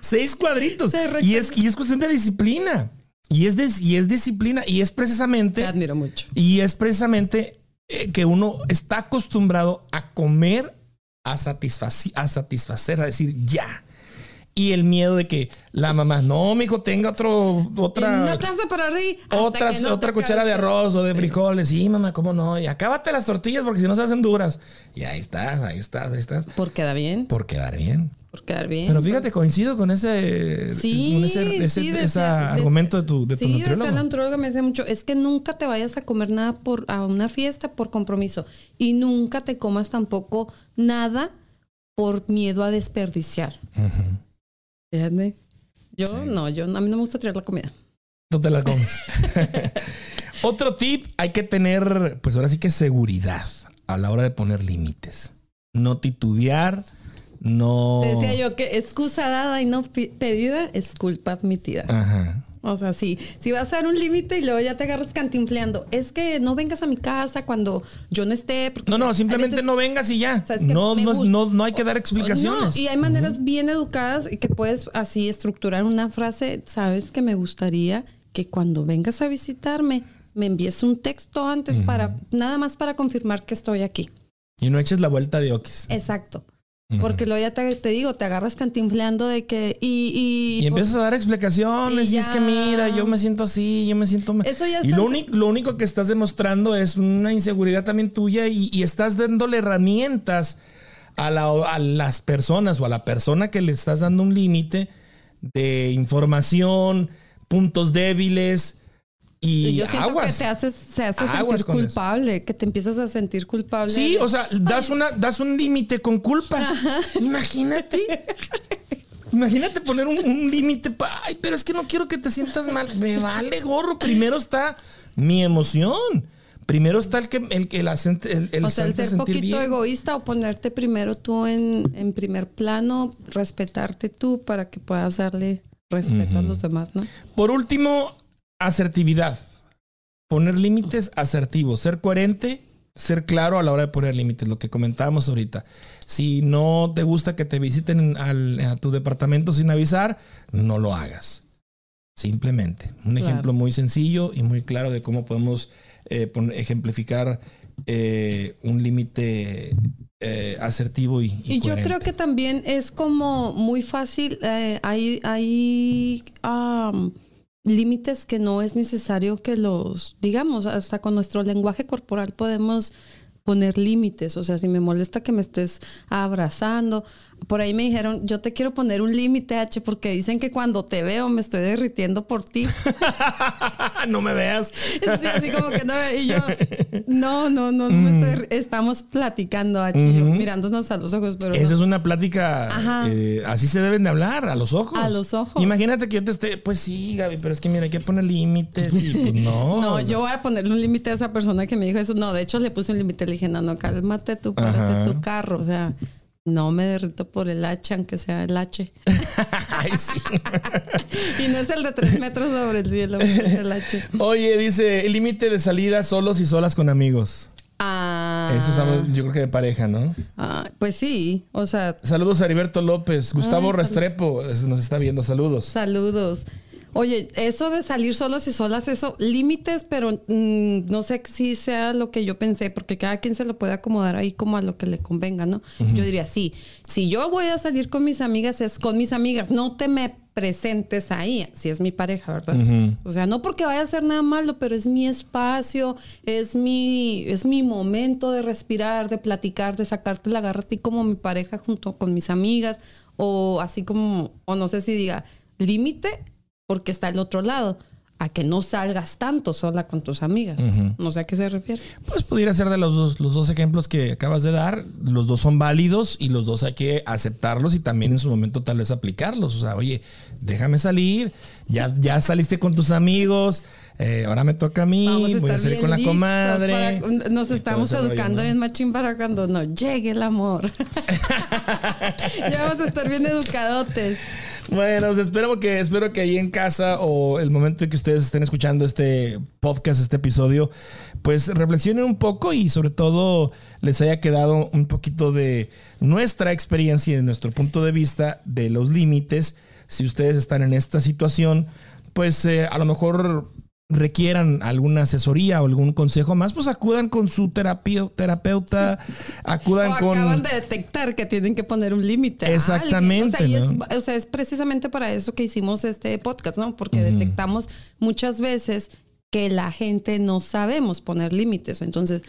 B: Seis cuadritos. [LAUGHS] Y, es, y es cuestión de disciplina. Y es, dis- y es disciplina. Y es
C: Te
B: precisamente,
C: admiro mucho.
B: y es precisamente eh, que uno está acostumbrado a comer, a, satisfaci- a satisfacer, a decir ya. Y el miedo de que la mamá, no, mijo, tenga otro, otra,
C: No te vas a parar de ahí
B: otra,
C: no
B: otra
C: te
B: cuchara de arroz o de frijoles. Sí, mamá, cómo no. Y acábate las tortillas porque si no se hacen duras. Y ahí estás, ahí estás, ahí estás.
C: Por quedar bien,
B: Por quedar bien.
C: Por quedar bien.
B: Pero fíjate, coincido con ese,
C: Sí,
B: con ese, ese-
C: sí,
B: ese
C: decía-
B: argumento de tu, de tu
C: sí,
B: nutriólogo.
C: la nutrióloga me decía mucho, es que nunca te vayas a comer nada por a una fiesta por compromiso y nunca te comas tampoco nada por miedo a desperdiciar.
B: Ujú.
C: Fíjate. Yo no, yo a mí no me gusta tirar la comida.
B: No te la comes. [LAUGHS] Otro tip, hay que tener, pues ahora sí que seguridad a la hora de poner límites. No titubear, no...
C: Te decía yo que excusa dada y no pedida es culpa admitida.
B: Ajá.
C: O sea, sí, si vas a dar un límite y luego ya te agarras cantinfleando, es que no vengas a mi casa cuando yo no esté.
B: No, no, simplemente
C: veces-
B: no vengas y ya. No, no, no, no hay que dar explicaciones.
C: No, y hay maneras bien educadas que puedes así estructurar una frase. Sabes que me gustaría que cuando vengas a visitarme me envíes un texto antes para nada más para confirmar que estoy aquí.
B: Y no eches la vuelta de oquis.
C: Exacto. Porque luego ya te, te digo, te agarras cantinfleando de que y y,
B: Y empiezas a dar explicaciones y,
C: y
B: es que mira, yo me siento así, yo me siento...
C: Eso ya
B: y lo único, lo único que estás demostrando es una inseguridad también tuya y, y estás dándole herramientas a, la- a las personas o a la persona que le estás dando un límite de información, puntos débiles y,
C: yo siento
B: aguas.
C: que te haces, se hace
B: Aguas
C: sentir
B: eso.
C: culpable, que te empiezas a sentir culpable.
B: Sí, o sea, das una, das un límite con culpa. Imagínate. Imagínate poner un, un límite. Ay, pero es que no quiero que te sientas mal. Me vale gorro. Primero está mi emoción. Primero está el que el, el, el, el
C: o sea, el ser poquito
B: bien.
C: egoísta o ponerte primero tú en, en primer plano, respetarte tú para que puedas darle respeto a los demás, ¿no?
B: Por último, asertividad. Poner límites asertivos. Ser coherente, ser claro a la hora de poner límites. Lo que comentábamos ahorita. Si no te gusta que te visiten al- a tu departamento sin avisar, no lo hagas. Simplemente. Un
C: Claro.
B: ejemplo muy sencillo y muy claro de cómo podemos eh, ejemplificar eh, un límite eh, asertivo y, y
C: Y yo creo que también es como muy fácil, hay, hay límites que no es necesario que los digamos, hasta con nuestro lenguaje corporal podemos poner límites, o sea, si me molesta que me estés abrazando, por ahí me dijeron, yo te quiero poner un límite H porque dicen que cuando te veo me estoy derritiendo por ti. [LAUGHS]
B: no me veas.
C: Sí, así como que no, y yo, no, no, no, no me
B: Mm.
C: estoy, estamos platicando H yo, mirándonos a los ojos, pero
B: Esa
C: no.
B: es una plática, eh, así se deben de hablar, a los ojos.
C: A los ojos.
B: Imagínate que yo te esté, pues sí, Gaby, pero es que mira, hay que poner límites y pues [LAUGHS] no.
C: No, yo voy a ponerle un límite a esa persona que me dijo eso. No, de hecho le puse un límite. Le dije, no, no, cálmate tú, párate
B: Ajá.
C: tu carro. O sea, no me derrito por el H, aunque sea el H. [LAUGHS]
B: Ay, sí. [LAUGHS]
C: y no es el de tres metros sobre el cielo, es el H.
B: Oye, dice, el límite de salida solos y solas con amigos.
C: Ah,
B: Eso es yo creo que de pareja, ¿no?
C: ah, pues sí, o sea,
B: Saludos a Heriberto López, Gustavo
C: Ay,
B: Restrepo, es- nos está viendo, saludos.
C: saludos. Oye, eso de salir solos y solas, eso, límites, pero mm, no sé si sea lo que yo pensé, porque cada quien se lo puede acomodar ahí como a lo que le convenga, ¿no? Yo diría, sí, si yo voy a salir con mis amigas, es con mis amigas, no te me presentes ahí, si es mi pareja, ¿verdad? O sea, no porque vaya a hacer nada malo, pero es mi espacio, es mi, es mi momento de respirar, de platicar, de sacarte la garra a ti como mi pareja junto con mis amigas, o así como, o no sé si diga, límite, porque está el otro lado, a que no salgas tanto sola con tus amigas. No sé a qué se refiere.
B: Pues pudiera ser de los dos, los dos ejemplos que acabas de dar. Los dos son válidos y los dos hay que aceptarlos y también en su momento tal vez aplicarlos. O sea, oye, déjame salir. Ya, ya saliste con tus amigos. eh, ahora me toca a mí.
C: Vamos a
B: voy a salir con la comadre.
C: para- nos estamos educando bien machín para cuando no llegue el amor. [LAUGHS] [LAUGHS] ya vamos a estar bien educadotes.
B: Bueno, pues espero que, espero que ahí en casa o el momento en que ustedes estén escuchando este podcast, este episodio, pues reflexionen un poco y sobre todo les haya quedado un poquito de nuestra experiencia y de nuestro punto de vista de los límites. Si ustedes están en esta situación, pues eh, a lo mejor requieran alguna asesoría o algún consejo más, pues acudan con su terapia, terapeuta, acudan
C: O
B: con...
C: acaban de detectar que tienen que poner un límite.
B: Exactamente,
C: O sea, y es,
B: ¿no?
C: o sea, es precisamente para eso que hicimos este podcast, ¿no? Porque detectamos muchas veces que la gente no sabemos poner límites. Entonces,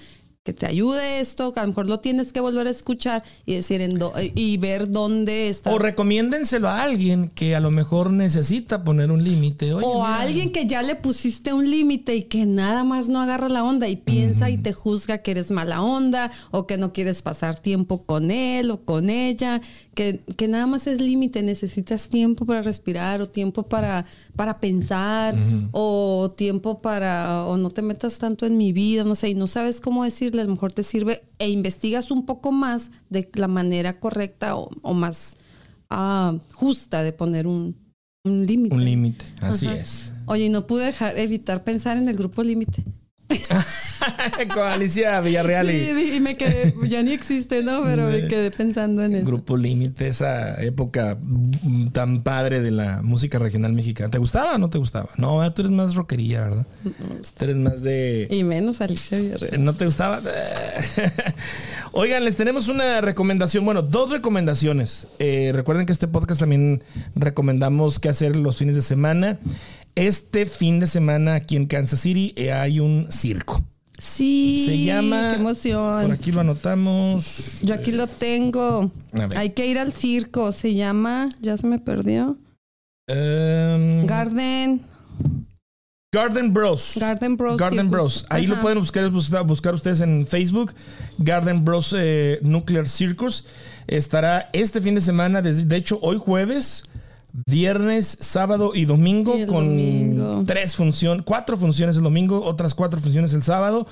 C: que te ayude esto, que a lo mejor lo tienes que volver a escuchar y decir en do- y ver dónde está.
B: O recomiéndenselo a alguien que a lo mejor necesita poner un límite.
C: O a alguien que ya le pusiste un límite y que nada más no agarra la onda y piensa y te juzga que eres mala onda o que no quieres pasar tiempo con él o con ella, que, que nada más es límite, necesitas tiempo para respirar o tiempo para, para pensar o tiempo para, o no te metas tanto en mi vida, no sé, y no sabes cómo decirle, a lo mejor te sirve e investigas un poco más de la manera correcta o, o más ah, justa de poner un, límite.
B: Un límite, así
C: Ajá.
B: es.
C: Oye, y no pude dejar, evitar pensar en el grupo límite. [LAUGHS]
B: Con Alicia Villarreal y
C: me quedé, ya ni existe, ¿no? Pero me quedé pensando en eso.
B: Grupo Límite, esa época mm, tan padre de la música regional mexicana. ¿Te gustaba o no te gustaba? No, tú eres más rockerilla, ¿verdad? Tú eres más de...
C: Y menos Alicia Villarreal.
B: ¿No te gustaba? [LAUGHS] Oigan, les tenemos una recomendación, bueno, dos recomendaciones. Eh, recuerden que este podcast también recomendamos qué hacer los fines de semana. Este fin de semana aquí en Kansas City eh, hay un circo.
C: Sí,
B: Se llama...
C: qué
B: Por
C: emoción.
B: aquí lo anotamos.
C: Yo aquí lo tengo. Hay que ir al circo. Se llama, ya se me perdió.
B: Em,
C: Garden,
B: Garden Bros.
C: Garden Bros.
B: Garden
C: Circus.
B: Bros. Ahí lo pueden buscar, buscar, buscar ustedes en Facebook. Garden Bros eh, Nuclear Circus. Estará este fin de semana, desde- de hecho, hoy jueves, viernes, sábado y domingo,
C: Y
B: con
C: domingo.
B: tres funciones, cuatro funciones el domingo, otras cuatro funciones el sábado.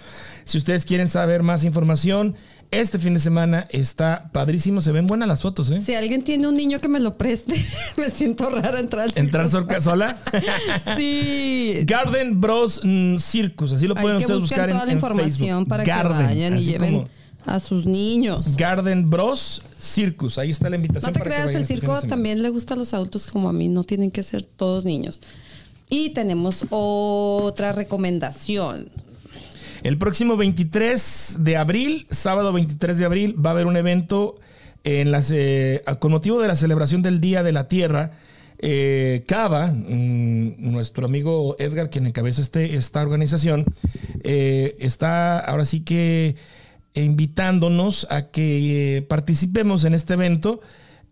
B: Si ustedes quieren saber más información, este fin de semana está padrísimo. Se ven buenas las fotos, ¿eh?
C: Si alguien tiene un niño que me lo preste, [LAUGHS] me siento rara entrar al.
B: Entrar sola. [LAUGHS]
C: Sí.
B: Garden Bros mm, Circus, así lo pueden
C: que
B: ustedes
C: buscar
B: buscar en,
C: toda la
B: en
C: información
B: Facebook.
C: para
B: Garden,
C: que vayan y lleven
B: como
C: a sus niños.
B: Garden Bros Circus. Ahí está la invitación.
C: No te
B: para
C: creas, el
B: este
C: circo también le gusta a los adultos como a mí, no tienen que ser todos niños. Y tenemos otra recomendación.
B: El próximo 23 de abril, sábado 23 de abril, va a haber un evento en las, eh, con motivo de la celebración del Día de la Tierra. Eh, Cava, mm, nuestro amigo Edgar, quien encabeza este, esta organización, eh, está ahora sí que invitándonos a que eh, participemos en este evento.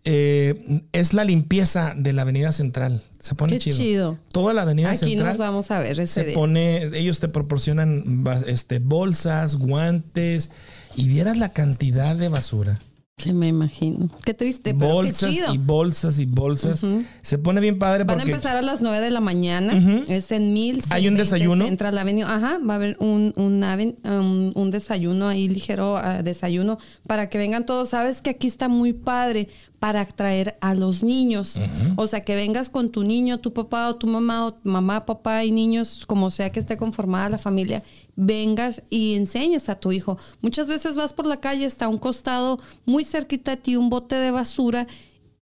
B: Eh, es la limpieza de la Avenida Central. Se pone
C: Qué
B: chido.
C: chido.
B: Toda la Avenida
C: Aquí
B: Central
C: nos vamos a ver ese
B: se
C: día.
B: pone, ellos te proporcionan este, bolsas, guantes y vieras la cantidad de basura.
C: Sí, me imagino. Qué triste, pero
B: bolsas
C: qué chido.
B: y bolsas y bolsas. Se pone bien padre
C: Van a empezar a las 9 de la mañana. Es en mil.
B: ¿Hay un desayuno?
C: Central Avenue. Ajá, va a haber un, un, aven- um, un desayuno ahí ligero, ah, desayuno, para que vengan todos. Sabes que aquí está muy padre para atraer a los niños. O sea, que vengas con tu niño, tu papá o tu mamá, o mamá, papá y niños, como sea que esté conformada la familia, vengas y enseñes a tu hijo. Muchas veces vas por la calle, está a un costado muy cerquita de ti un bote de basura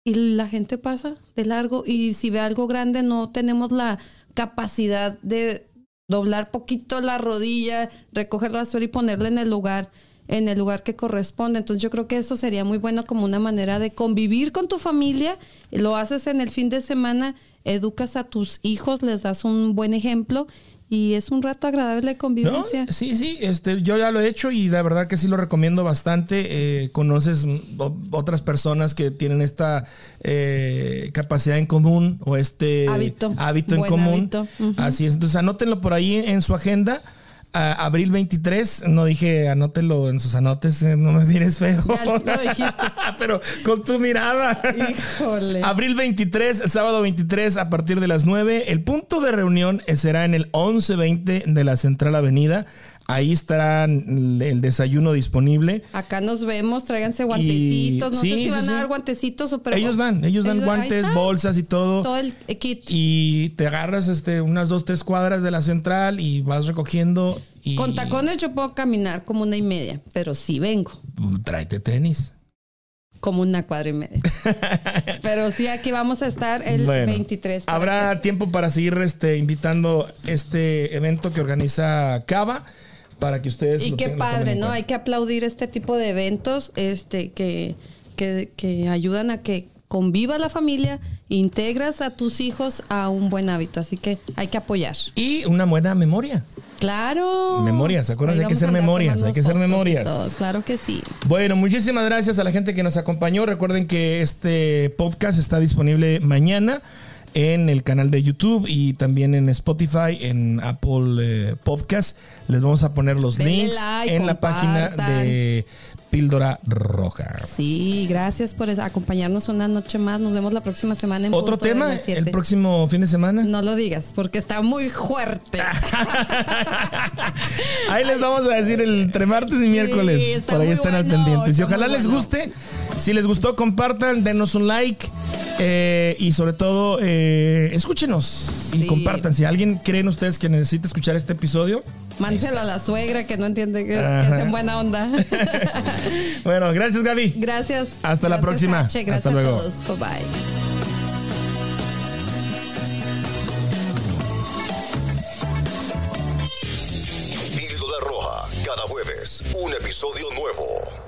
C: y la gente pasa de largo y si ve algo grande no tenemos la capacidad de doblar poquito la rodilla, recoger la basura y ponerla en el lugar en el lugar que corresponde. Entonces yo creo que eso sería muy bueno como una manera de convivir con tu familia. Lo haces en el fin de semana, educas a tus hijos, les das un buen ejemplo y es un rato agradable de
B: ¿No?
C: convivencia.
B: Sí, sí, este, yo ya lo he hecho y la verdad que sí lo recomiendo bastante. Eh, conoces otras personas que tienen esta eh, capacidad en común o este
C: Hábito.
B: hábito en común.
C: hábito.
B: Así es. Entonces anótenlo por ahí en su agenda. A- abril 23, no dije anótelo en sus anotes, eh, no me mires feo.
C: Ya lo dijiste. [LAUGHS]
B: Pero con tu mirada.
C: Híjole.
B: Abril 23, sábado 23 a partir de las 9. El punto de reunión será en el 1120 de la Central Avenida. Ahí estará el desayuno disponible.
C: Acá nos vemos, tráiganse guantecitos. no
B: sí,
C: sé si
B: sí,
C: van
B: sí.
C: a dar guantecitos o pero
B: ellos dan, ellos dan guantes, bolsas y todo.
C: Todo el kit.
B: Y te agarras este, unas dos, tres cuadras de la central y vas recogiendo. Y
C: Con tacones yo puedo caminar como una y media, pero sí vengo
B: Tráete tenis.
C: como una cuadra y media. [LAUGHS] pero sí, aquí vamos a estar el
B: Bueno,
C: 23. para
B: Habrá tiempo para seguir este, invitando este evento que organiza Cava para que ustedes.
C: Y
B: lo
C: qué padre, ¿no? Hay que aplaudir este tipo de eventos este, que, que, que ayudan a que conviva la familia, integras a tus hijos a un buen hábito. Así que hay que apoyar.
B: Y una buena memoria.
C: Claro.
B: Memorias, acuérdense, hay que ser memorias, hay que ser memorias.
C: Claro que sí.
B: Bueno, muchísimas gracias a la gente que nos acompañó. Recuerden que este podcast está disponible mañana en el canal de YouTube y también en Spotify, en Apple eh, Podcast. Les vamos a poner los links en la página de Píldora Roja.
C: Sí, gracias por acompañarnos una noche más. Nos vemos la próxima semana en
B: Otro tema el próximo fin de semana.
C: No lo digas, porque está muy fuerte. [LAUGHS]
B: Ahí les vamos a decir el entre martes y miércoles. Por ahí están al pendiente. Y
C: está
B: ojalá les guste. Si les gustó, compartan, denos un like. eh, y sobre todo, eh, escúchenos y
C: Sí.
B: compartan. Si alguien creen ustedes que necesita escuchar este episodio,
C: Mándeselo a la suegra que no entiende que, es en buena onda. [LAUGHS]
B: bueno, gracias Gaby.
C: gracias.
B: Hasta la próxima.
C: H. Gracias
B: Hasta luego.
C: a todos. Bye bye.
A: Píldora Roja, cada jueves, un episodio nuevo.